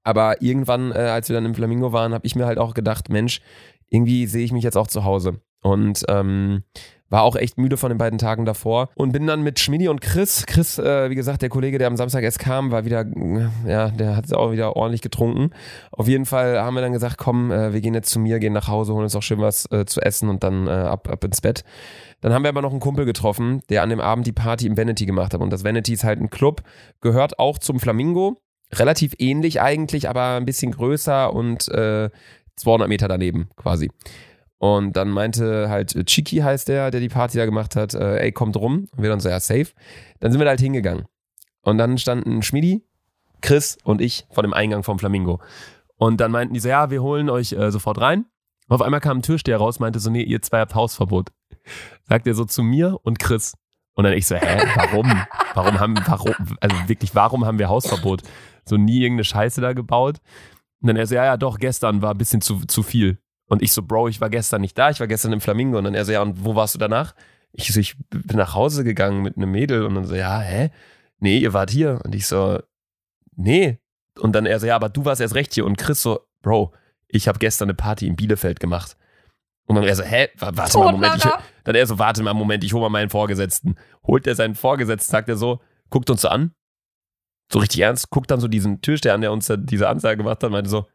Aber irgendwann, äh, als wir dann im Flamingo waren, habe ich mir halt auch gedacht, Mensch, irgendwie sehe ich mich jetzt auch zu Hause. Und ähm, war auch echt müde von den beiden Tagen davor und bin dann mit Schmidi und Chris, Chris, äh, wie gesagt, der Kollege, der am Samstag erst kam, war wieder, äh, ja, der hat auch wieder ordentlich getrunken. Auf jeden Fall haben wir dann gesagt, komm, äh, wir gehen jetzt zu mir, gehen nach Hause, holen uns auch schön was äh, zu essen und dann äh, ab, ab ins Bett. Dann haben wir aber noch einen Kumpel getroffen, der an dem Abend die Party im Vanity gemacht hat. Und das Vanity ist halt ein Club, gehört auch zum Flamingo. Relativ ähnlich eigentlich, aber ein bisschen größer und äh, 200 Meter daneben quasi. Und dann meinte halt äh, Chiki heißt der, der die Party da gemacht hat, äh, ey, kommt rum. Und wir dann so, ja, safe. Dann sind wir da halt hingegangen. Und dann standen Schmidi, Chris und ich vor dem Eingang vom Flamingo. Und dann meinten die so, ja, wir holen euch äh, sofort rein. Und auf einmal kam ein Türsteher raus, meinte so, nee, ihr zwei habt Hausverbot. Sagt er so zu mir und Chris. Und dann ich so, hä, warum? Warum haben, warum, also wirklich, warum haben wir Hausverbot? So nie irgendeine Scheiße da gebaut. Und dann er so, ja, ja, doch, gestern war ein bisschen zu, zu viel. Und ich so, Bro, ich war gestern nicht da, ich war gestern im Flamingo. Und dann er so, ja, und wo warst du danach? Ich so, ich bin nach Hause gegangen mit einem Mädel. Und dann so, ja, hä? Nee, ihr wart hier. Und ich so, nee. Und dann er so, ja, aber du warst erst recht hier. Und Chris so, Bro, ich habe gestern eine Party in Bielefeld gemacht. Und dann er so, hä? Wa- Warte mal, Moment. Ich, dann er so, warte mal, Moment, ich hole mal meinen Vorgesetzten. Holt er seinen Vorgesetzten, sagt er so, guckt uns so an. So richtig ernst, guckt dann so diesen Türsteher an, der uns diese Ansage gemacht hat, meinte so,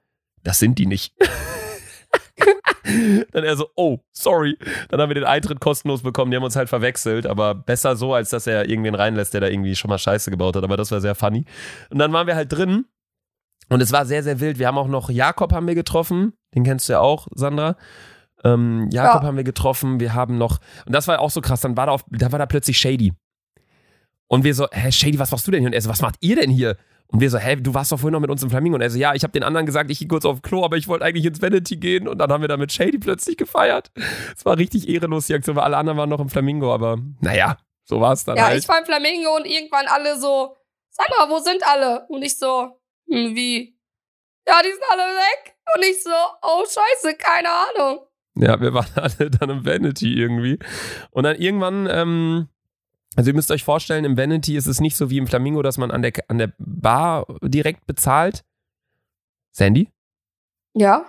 das sind die nicht. (laughs) dann er so, oh, sorry. Dann haben wir den Eintritt kostenlos bekommen, die haben uns halt verwechselt, aber besser so, als dass er irgendwen reinlässt, der da irgendwie schon mal Scheiße gebaut hat, aber das war sehr funny. Und dann waren wir halt drin und es war sehr, sehr wild. Wir haben auch noch Jakob haben wir getroffen, den kennst du ja auch, Sandra. Ähm, Jakob Ja. haben wir getroffen, wir haben noch, und das war auch so krass, dann war da, auf, da war da plötzlich Shady. Und wir so, hä, Shady, was machst du denn hier? Und er so, was macht ihr denn hier? Und wir so, hä, du warst doch vorhin noch mit uns im Flamingo. Und er so, ja, ich habe den anderen gesagt, ich gehe kurz auf Klo, aber ich wollte eigentlich ins Vanity gehen. Und dann haben wir da mit Shady plötzlich gefeiert. Es war richtig ehrenlos, die Aktion, weil alle anderen waren noch im Flamingo. Aber naja, so war es dann Ja, halt. ich war im Flamingo und irgendwann alle so, sag mal, wo sind alle? Und ich so, hm, wie? Ja, die sind alle weg. Und ich so, oh scheiße, keine Ahnung. Ja, wir waren (laughs) alle dann im Vanity irgendwie. Und dann irgendwann, ähm, also ihr müsst euch vorstellen, im Vanity ist es nicht so wie im Flamingo, dass man an der, an der Bar direkt bezahlt. Sandy? Ja?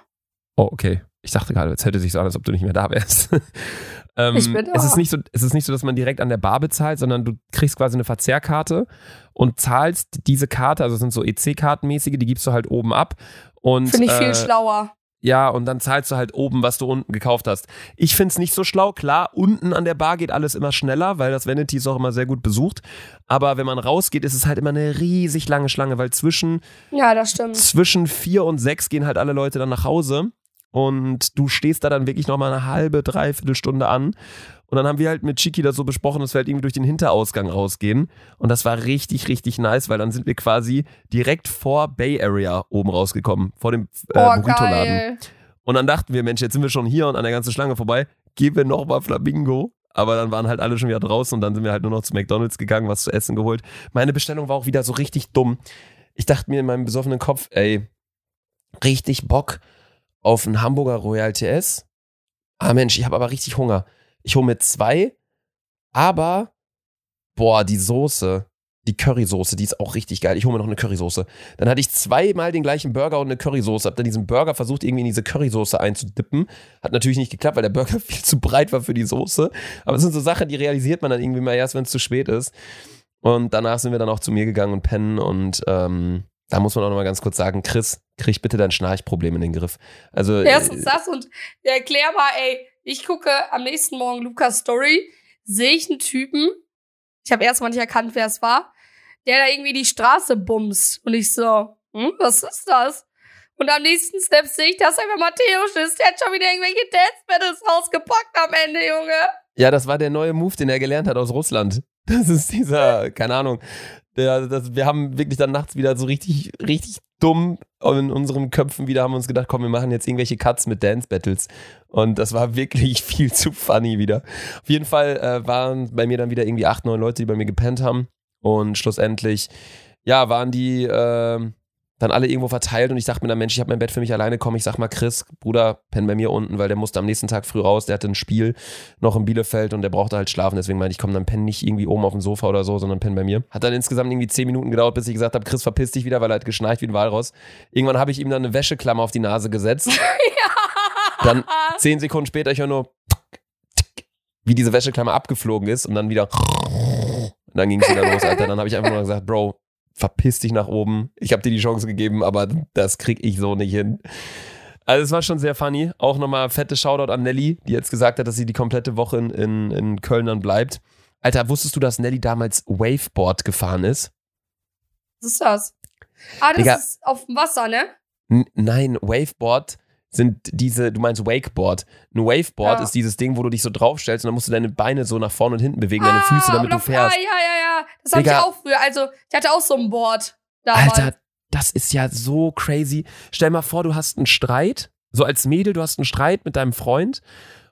Oh, okay. Ich dachte gerade, jetzt hätte sich so an, als ob du nicht mehr da wärst. (laughs) ähm, Ich bin da. Es ist, nicht so, es ist nicht so, dass man direkt an der Bar bezahlt, sondern du kriegst quasi eine Verzehrkarte und zahlst diese Karte, also es sind so EC-Kartenmäßige, die gibst du halt oben ab. Und, Finde ich viel äh, schlauer. Ja, und dann zahlst du halt oben, was du unten gekauft hast. Ich find's nicht so schlau. Klar, unten an der Bar geht alles immer schneller, weil das Vanity ist auch immer sehr gut besucht. Aber wenn man rausgeht, ist es halt immer eine riesig lange Schlange, weil zwischen, Ja, das stimmt. zwischen vier und sechs gehen halt alle Leute dann nach Hause. Und du stehst da dann wirklich nochmal eine halbe, dreiviertel Stunde an. Und dann haben wir halt mit Chiki das so besprochen, dass wir halt irgendwie durch den Hinterausgang rausgehen. Und das war richtig, richtig nice, weil dann sind wir quasi direkt vor Bay Area oben rausgekommen, vor dem äh, Burrito-Laden. Und dann dachten wir, Mensch, jetzt sind wir schon hier und an der ganzen Schlange vorbei, gehen wir nochmal Flamingo. Aber dann waren halt alle schon wieder draußen und dann sind wir halt nur noch zu McDonalds gegangen, was zu essen geholt. Meine Bestellung war auch wieder so richtig dumm. Ich dachte mir in meinem besoffenen Kopf, ey, richtig Bock auf einen Hamburger Royal TS. Ah Mensch, ich habe aber richtig Hunger. Ich hole mir zwei, aber boah, die Soße, die Currysoße, die ist auch richtig geil. Ich hole mir noch eine Currysoße. Dann hatte ich zweimal den gleichen Burger und eine Currysoße. Hab dann diesen Burger versucht, irgendwie in diese Currysoße einzudippen. Hat natürlich nicht geklappt, weil der Burger (laughs) viel zu breit war für die Soße. Aber es sind so Sachen, die realisiert man dann irgendwie mal erst, wenn es zu spät ist. Und danach sind wir dann auch zu mir gegangen und pennen und ähm, da muss man auch noch mal ganz kurz sagen, Chris, krieg bitte dein Schnarchproblem in den Griff. Also Erstens äh, das und erklär mal, ey, ich gucke am nächsten Morgen Lukas Story, sehe ich einen Typen, ich habe erstmal nicht erkannt, wer es war, der da irgendwie die Straße bumst. Und ich so, hm, was ist das? Und am nächsten Step sehe ich, dass einfach Matthäus ist. Der hat schon wieder irgendwelche Dance Battles rausgepackt am Ende, Junge. ja, das war der neue Move, den er gelernt hat aus Russland. Das ist dieser, (laughs) keine Ahnung, der, das, wir haben wirklich dann nachts wieder so richtig, richtig dumm in unseren Köpfen wieder haben uns gedacht, komm, wir machen jetzt irgendwelche Cuts mit Dance Battles. Und das war wirklich (laughs) viel zu funny wieder. Auf jeden Fall äh, waren bei mir dann wieder irgendwie acht, neun Leute, die bei mir gepennt haben. Und schlussendlich, ja, waren die äh, dann alle irgendwo verteilt und ich dachte mir dann, Mensch, ich habe mein Bett für mich alleine, komm, ich sag mal, Chris, Bruder, penn bei mir unten, weil der musste am nächsten Tag früh raus, der hatte ein Spiel noch in Bielefeld und der brauchte halt schlafen, deswegen meinte ich, komm, dann penn nicht irgendwie oben auf dem Sofa oder so, sondern penn bei mir. Hat dann insgesamt irgendwie zehn Minuten gedauert, bis ich gesagt habe, Chris, verpiss dich wieder, weil er hat geschnarcht wie ein Walross. Irgendwann habe ich ihm dann eine Wäscheklammer auf die Nase gesetzt. (laughs) Dann zehn Sekunden später, ich höre nur, wie diese Wäscheklammer abgeflogen ist und dann wieder. Und dann ging es wieder los, Alter. Dann habe ich einfach nur gesagt, Bro, verpiss dich nach oben. Ich habe dir die Chance gegeben, aber das krieg ich so nicht hin. Also es war schon sehr funny. Auch nochmal fette Shoutout an Nelly, die jetzt gesagt hat, dass sie die komplette Woche in, in, in Köln dann bleibt. Alter, wusstest du, dass Nelly damals Waveboard gefahren ist? Was ist das? Ah, das Digga. ist auf dem Wasser, ne? Nein, Waveboard sind diese, du meinst Wakeboard. Ein Waveboard Ja. ist dieses Ding, wo du dich so draufstellst und dann musst du deine Beine so nach vorne und hinten bewegen, deine Füße, damit du fährst. Ah, ja, ja, ja. Das habe ich auch früher. Also, ich hatte auch so ein Board damals. Alter, das ist ja so crazy. Stell mal vor, du hast einen Streit, so als Mädel, du hast einen Streit mit deinem Freund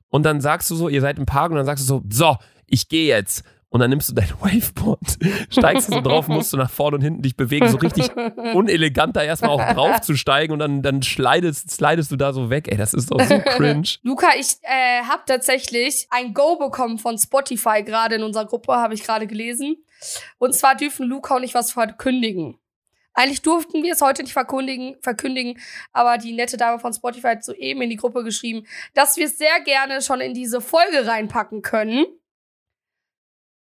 und dann sagst du so, ihr seid im Park und dann sagst du so, so, ich gehe jetzt. Und dann nimmst du dein (laughs) Waveboard, steigst du so drauf, musst du nach vorne und hinten dich bewegen, so richtig (laughs) unelegant da erstmal auch drauf zu steigen und dann, dann slidest, slidest du da so weg. Ey, das ist doch so cringe. (laughs) Luca, ich äh, habe tatsächlich ein Go bekommen von Spotify gerade in unserer Gruppe, habe ich gerade gelesen. Und zwar dürfen Luca und ich was verkündigen. Eigentlich durften wir es heute nicht verkündigen, verkündigen, aber die nette Dame von Spotify hat soeben in die Gruppe geschrieben, dass wir es sehr gerne schon in diese Folge reinpacken können.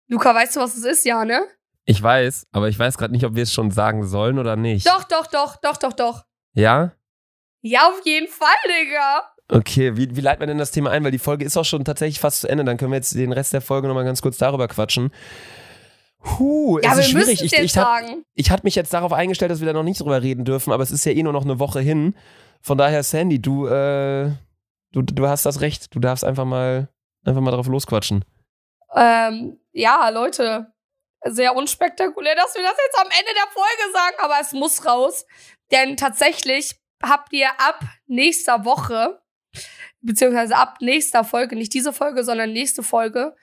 Luca, weißt du, was es ist, ja, ne? Ich weiß, aber ich weiß gerade nicht, ob wir es schon sagen sollen oder nicht. Doch, doch, doch, doch, doch, doch. Ja? Ja, auf jeden Fall, Digga. Okay, wie, wie leiten wir denn das Thema ein? Weil die Folge ist auch schon tatsächlich fast zu Ende. Dann können wir jetzt den Rest der Folge nochmal ganz kurz darüber quatschen. Huh, Ja, es ist schwierig. Ich, ich, hab, ich hatte mich jetzt darauf eingestellt, dass wir da noch nicht drüber reden dürfen, aber es ist ja eh nur noch eine Woche hin. Von daher, Sandy, du, äh, du, du hast das Recht. Du darfst einfach mal, einfach mal drauf losquatschen. Ähm, ja, Leute, sehr unspektakulär, dass wir das jetzt am Ende der Folge sagen, aber es muss raus. Denn tatsächlich habt ihr ab nächster Woche, beziehungsweise ab nächster Folge, nicht diese Folge, sondern nächste Folge,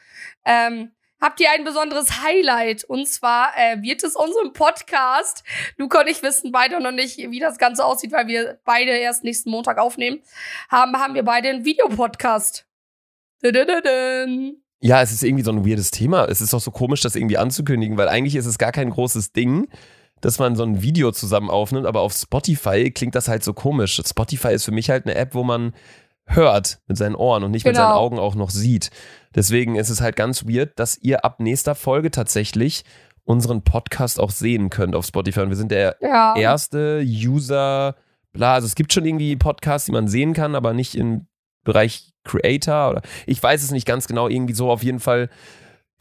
ähm, habt ihr ein besonderes Highlight. Und zwar äh, wird es unserem Podcast, Luca und ich wissen beide noch nicht, wie das Ganze aussieht, weil wir beide erst nächsten Montag aufnehmen, haben, haben wir beide einen Videopodcast. Ja, es ist irgendwie so ein weirdes Thema. Es ist doch so komisch, das irgendwie anzukündigen, weil eigentlich ist es gar kein großes Ding, dass man so ein Video zusammen aufnimmt, aber auf Spotify klingt das halt so komisch. Spotify ist für mich halt eine App, wo man hört mit seinen Ohren und nicht mit Genau. seinen Augen auch noch sieht. Deswegen ist es halt ganz weird, dass ihr ab nächster Folge tatsächlich unseren Podcast auch sehen könnt auf Spotify. Und wir sind der Ja. erste User, bla, also es gibt schon irgendwie Podcasts, die man sehen kann, aber nicht im Bereich Creator oder ich weiß es nicht ganz genau, irgendwie so auf jeden Fall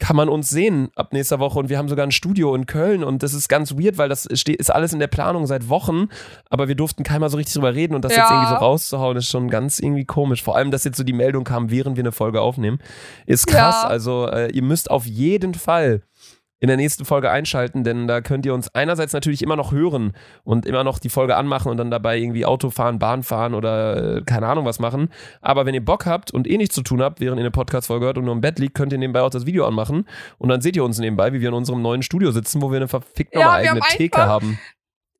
kann man uns sehen ab nächster Woche und wir haben sogar ein Studio in Köln und das ist ganz weird, weil das ist alles in der Planung seit Wochen, aber wir durften keiner so richtig drüber reden und das Ja. jetzt irgendwie so rauszuhauen ist schon ganz irgendwie komisch. Vor allem, dass jetzt so die Meldung kam, während wir eine Folge aufnehmen, ist krass. Ja. Also äh, ihr müsst auf jeden Fall in der nächsten Folge einschalten, denn da könnt ihr uns einerseits natürlich immer noch hören und immer noch die Folge anmachen und dann dabei irgendwie Auto fahren, Bahn fahren oder äh, keine Ahnung was machen. Aber wenn ihr Bock habt und eh nichts zu tun habt, während ihr eine Podcast-Folge hört und nur im Bett liegt, könnt ihr nebenbei auch das Video anmachen und dann seht ihr uns nebenbei, wie wir in unserem neuen Studio sitzen, wo wir eine verfickt Ja, eigene haben Theke haben.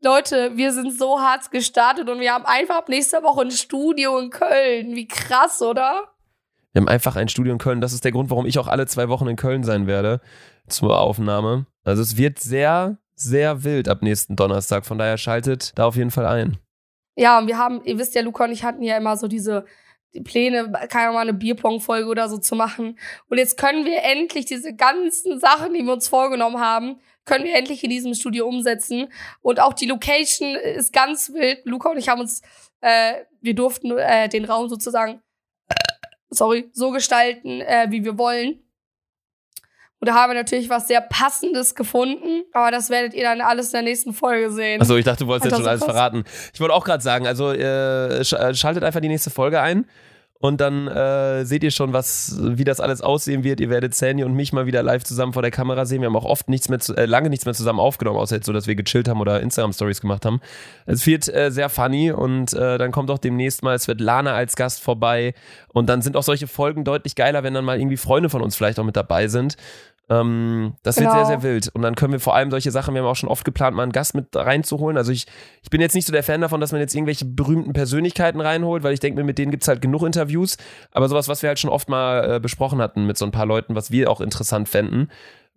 Leute, wir sind so hart gestartet und wir haben einfach ab nächster Woche ein Studio in Köln. Wie krass, oder? Wir haben einfach ein Studio in Köln. Das ist der Grund, warum ich auch alle zwei Wochen in Köln sein werde zur Aufnahme. Also es wird sehr, sehr wild ab nächsten Donnerstag. Von daher schaltet da auf jeden Fall ein. Ja, und wir haben, ihr wisst ja, Luca und ich hatten ja immer so diese die Pläne, keine Ahnung, eine Bierpong-Folge oder so zu machen. Und jetzt können wir endlich diese ganzen Sachen, die wir uns vorgenommen haben, können wir endlich in diesem Studio umsetzen. Und auch die Location ist ganz wild. Luca und ich haben uns, äh, wir durften äh, den Raum sozusagen, sorry, so gestalten, äh, wie wir wollen. Und da haben wir natürlich was sehr Passendes gefunden. Aber das werdet ihr dann alles in der nächsten Folge sehen. Achso, ich dachte, du wolltest jetzt schon alles verraten. Ich wollte auch gerade sagen, also äh, schaltet einfach die nächste Folge ein und dann äh, seht ihr schon, was, wie das alles aussehen wird. Ihr werdet Sandy und mich mal wieder live zusammen vor der Kamera sehen. Wir haben auch oft nichts mehr, zu, äh, lange nichts mehr zusammen aufgenommen, außer jetzt so, dass wir gechillt haben oder Instagram-Stories gemacht haben. Es wird äh, sehr funny und äh, dann kommt auch demnächst mal, es wird Lana als Gast vorbei und dann sind auch solche Folgen deutlich geiler, wenn dann mal irgendwie Freunde von uns vielleicht auch mit dabei sind. Ähm, das wird Genau. sehr, sehr wild. Und dann können wir vor allem solche Sachen, wir haben auch schon oft geplant, mal einen Gast mit reinzuholen. Also ich, ich bin jetzt nicht so der Fan davon, dass man jetzt irgendwelche berühmten Persönlichkeiten reinholt, weil ich denke mir, mit denen gibt es halt genug Interviews. Aber sowas, was wir halt schon oft mal äh, besprochen hatten mit so ein paar Leuten, was wir auch interessant fänden.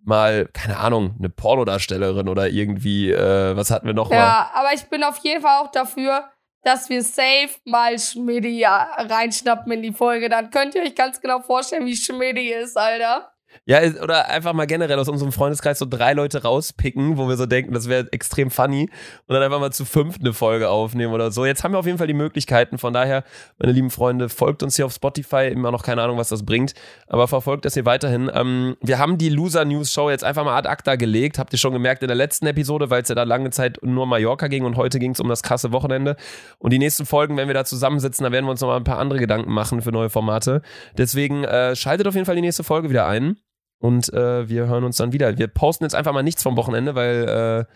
Mal, keine Ahnung, eine Pornodarstellerin oder irgendwie, äh, was hatten wir noch mal? Ja, aber ich bin auf jeden Fall auch dafür, dass wir safe mal Schmidti ja, reinschnappen in die Folge. Dann könnt ihr euch ganz genau vorstellen, wie Schmidti ist, Alter. Ja, oder einfach mal generell aus unserem Freundeskreis so drei Leute rauspicken, wo wir so denken, das wäre extrem funny und dann einfach mal zu fünft eine Folge aufnehmen oder so. Jetzt haben wir auf jeden Fall die Möglichkeiten. Von daher, meine lieben Freunde, folgt uns hier auf Spotify. Immer noch keine Ahnung, was das bringt, aber verfolgt das hier weiterhin. Ähm, wir haben die Loser News Show jetzt einfach mal ad acta gelegt. Habt ihr schon gemerkt in der letzten Episode, weil es ja da lange Zeit nur Mallorca ging und heute ging es um das krasse Wochenende. Und die nächsten Folgen, wenn wir da zusammensitzen, da werden wir uns noch mal ein paar andere Gedanken machen für neue Formate. Deswegen äh, schaltet auf jeden Fall die nächste Folge wieder ein. Und äh, wir hören uns dann wieder. Wir posten jetzt einfach mal nichts vom Wochenende, weil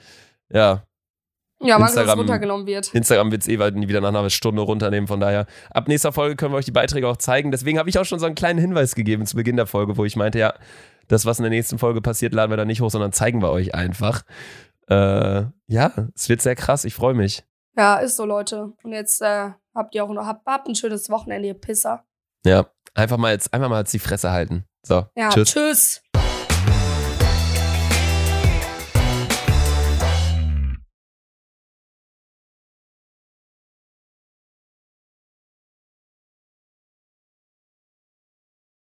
äh, ja, Ja, es Instagram- runtergenommen wird. Instagram wird es eh wieder nach einer Stunde runternehmen. Von daher, ab nächster Folge können wir euch die Beiträge auch zeigen. Deswegen habe ich auch schon so einen kleinen Hinweis gegeben zu Beginn der Folge, wo ich meinte, ja, das, was in der nächsten Folge passiert, laden wir da nicht hoch, sondern zeigen wir euch einfach. Äh, ja, es wird sehr krass. Ich freue mich. Ja, ist so, Leute. Und jetzt äh, habt ihr auch noch, habt, habt ein schönes Wochenende, ihr Pisser. Ja, einfach mal jetzt, einfach mal jetzt die Fresse halten. So, Ja, tschüss. tschüss.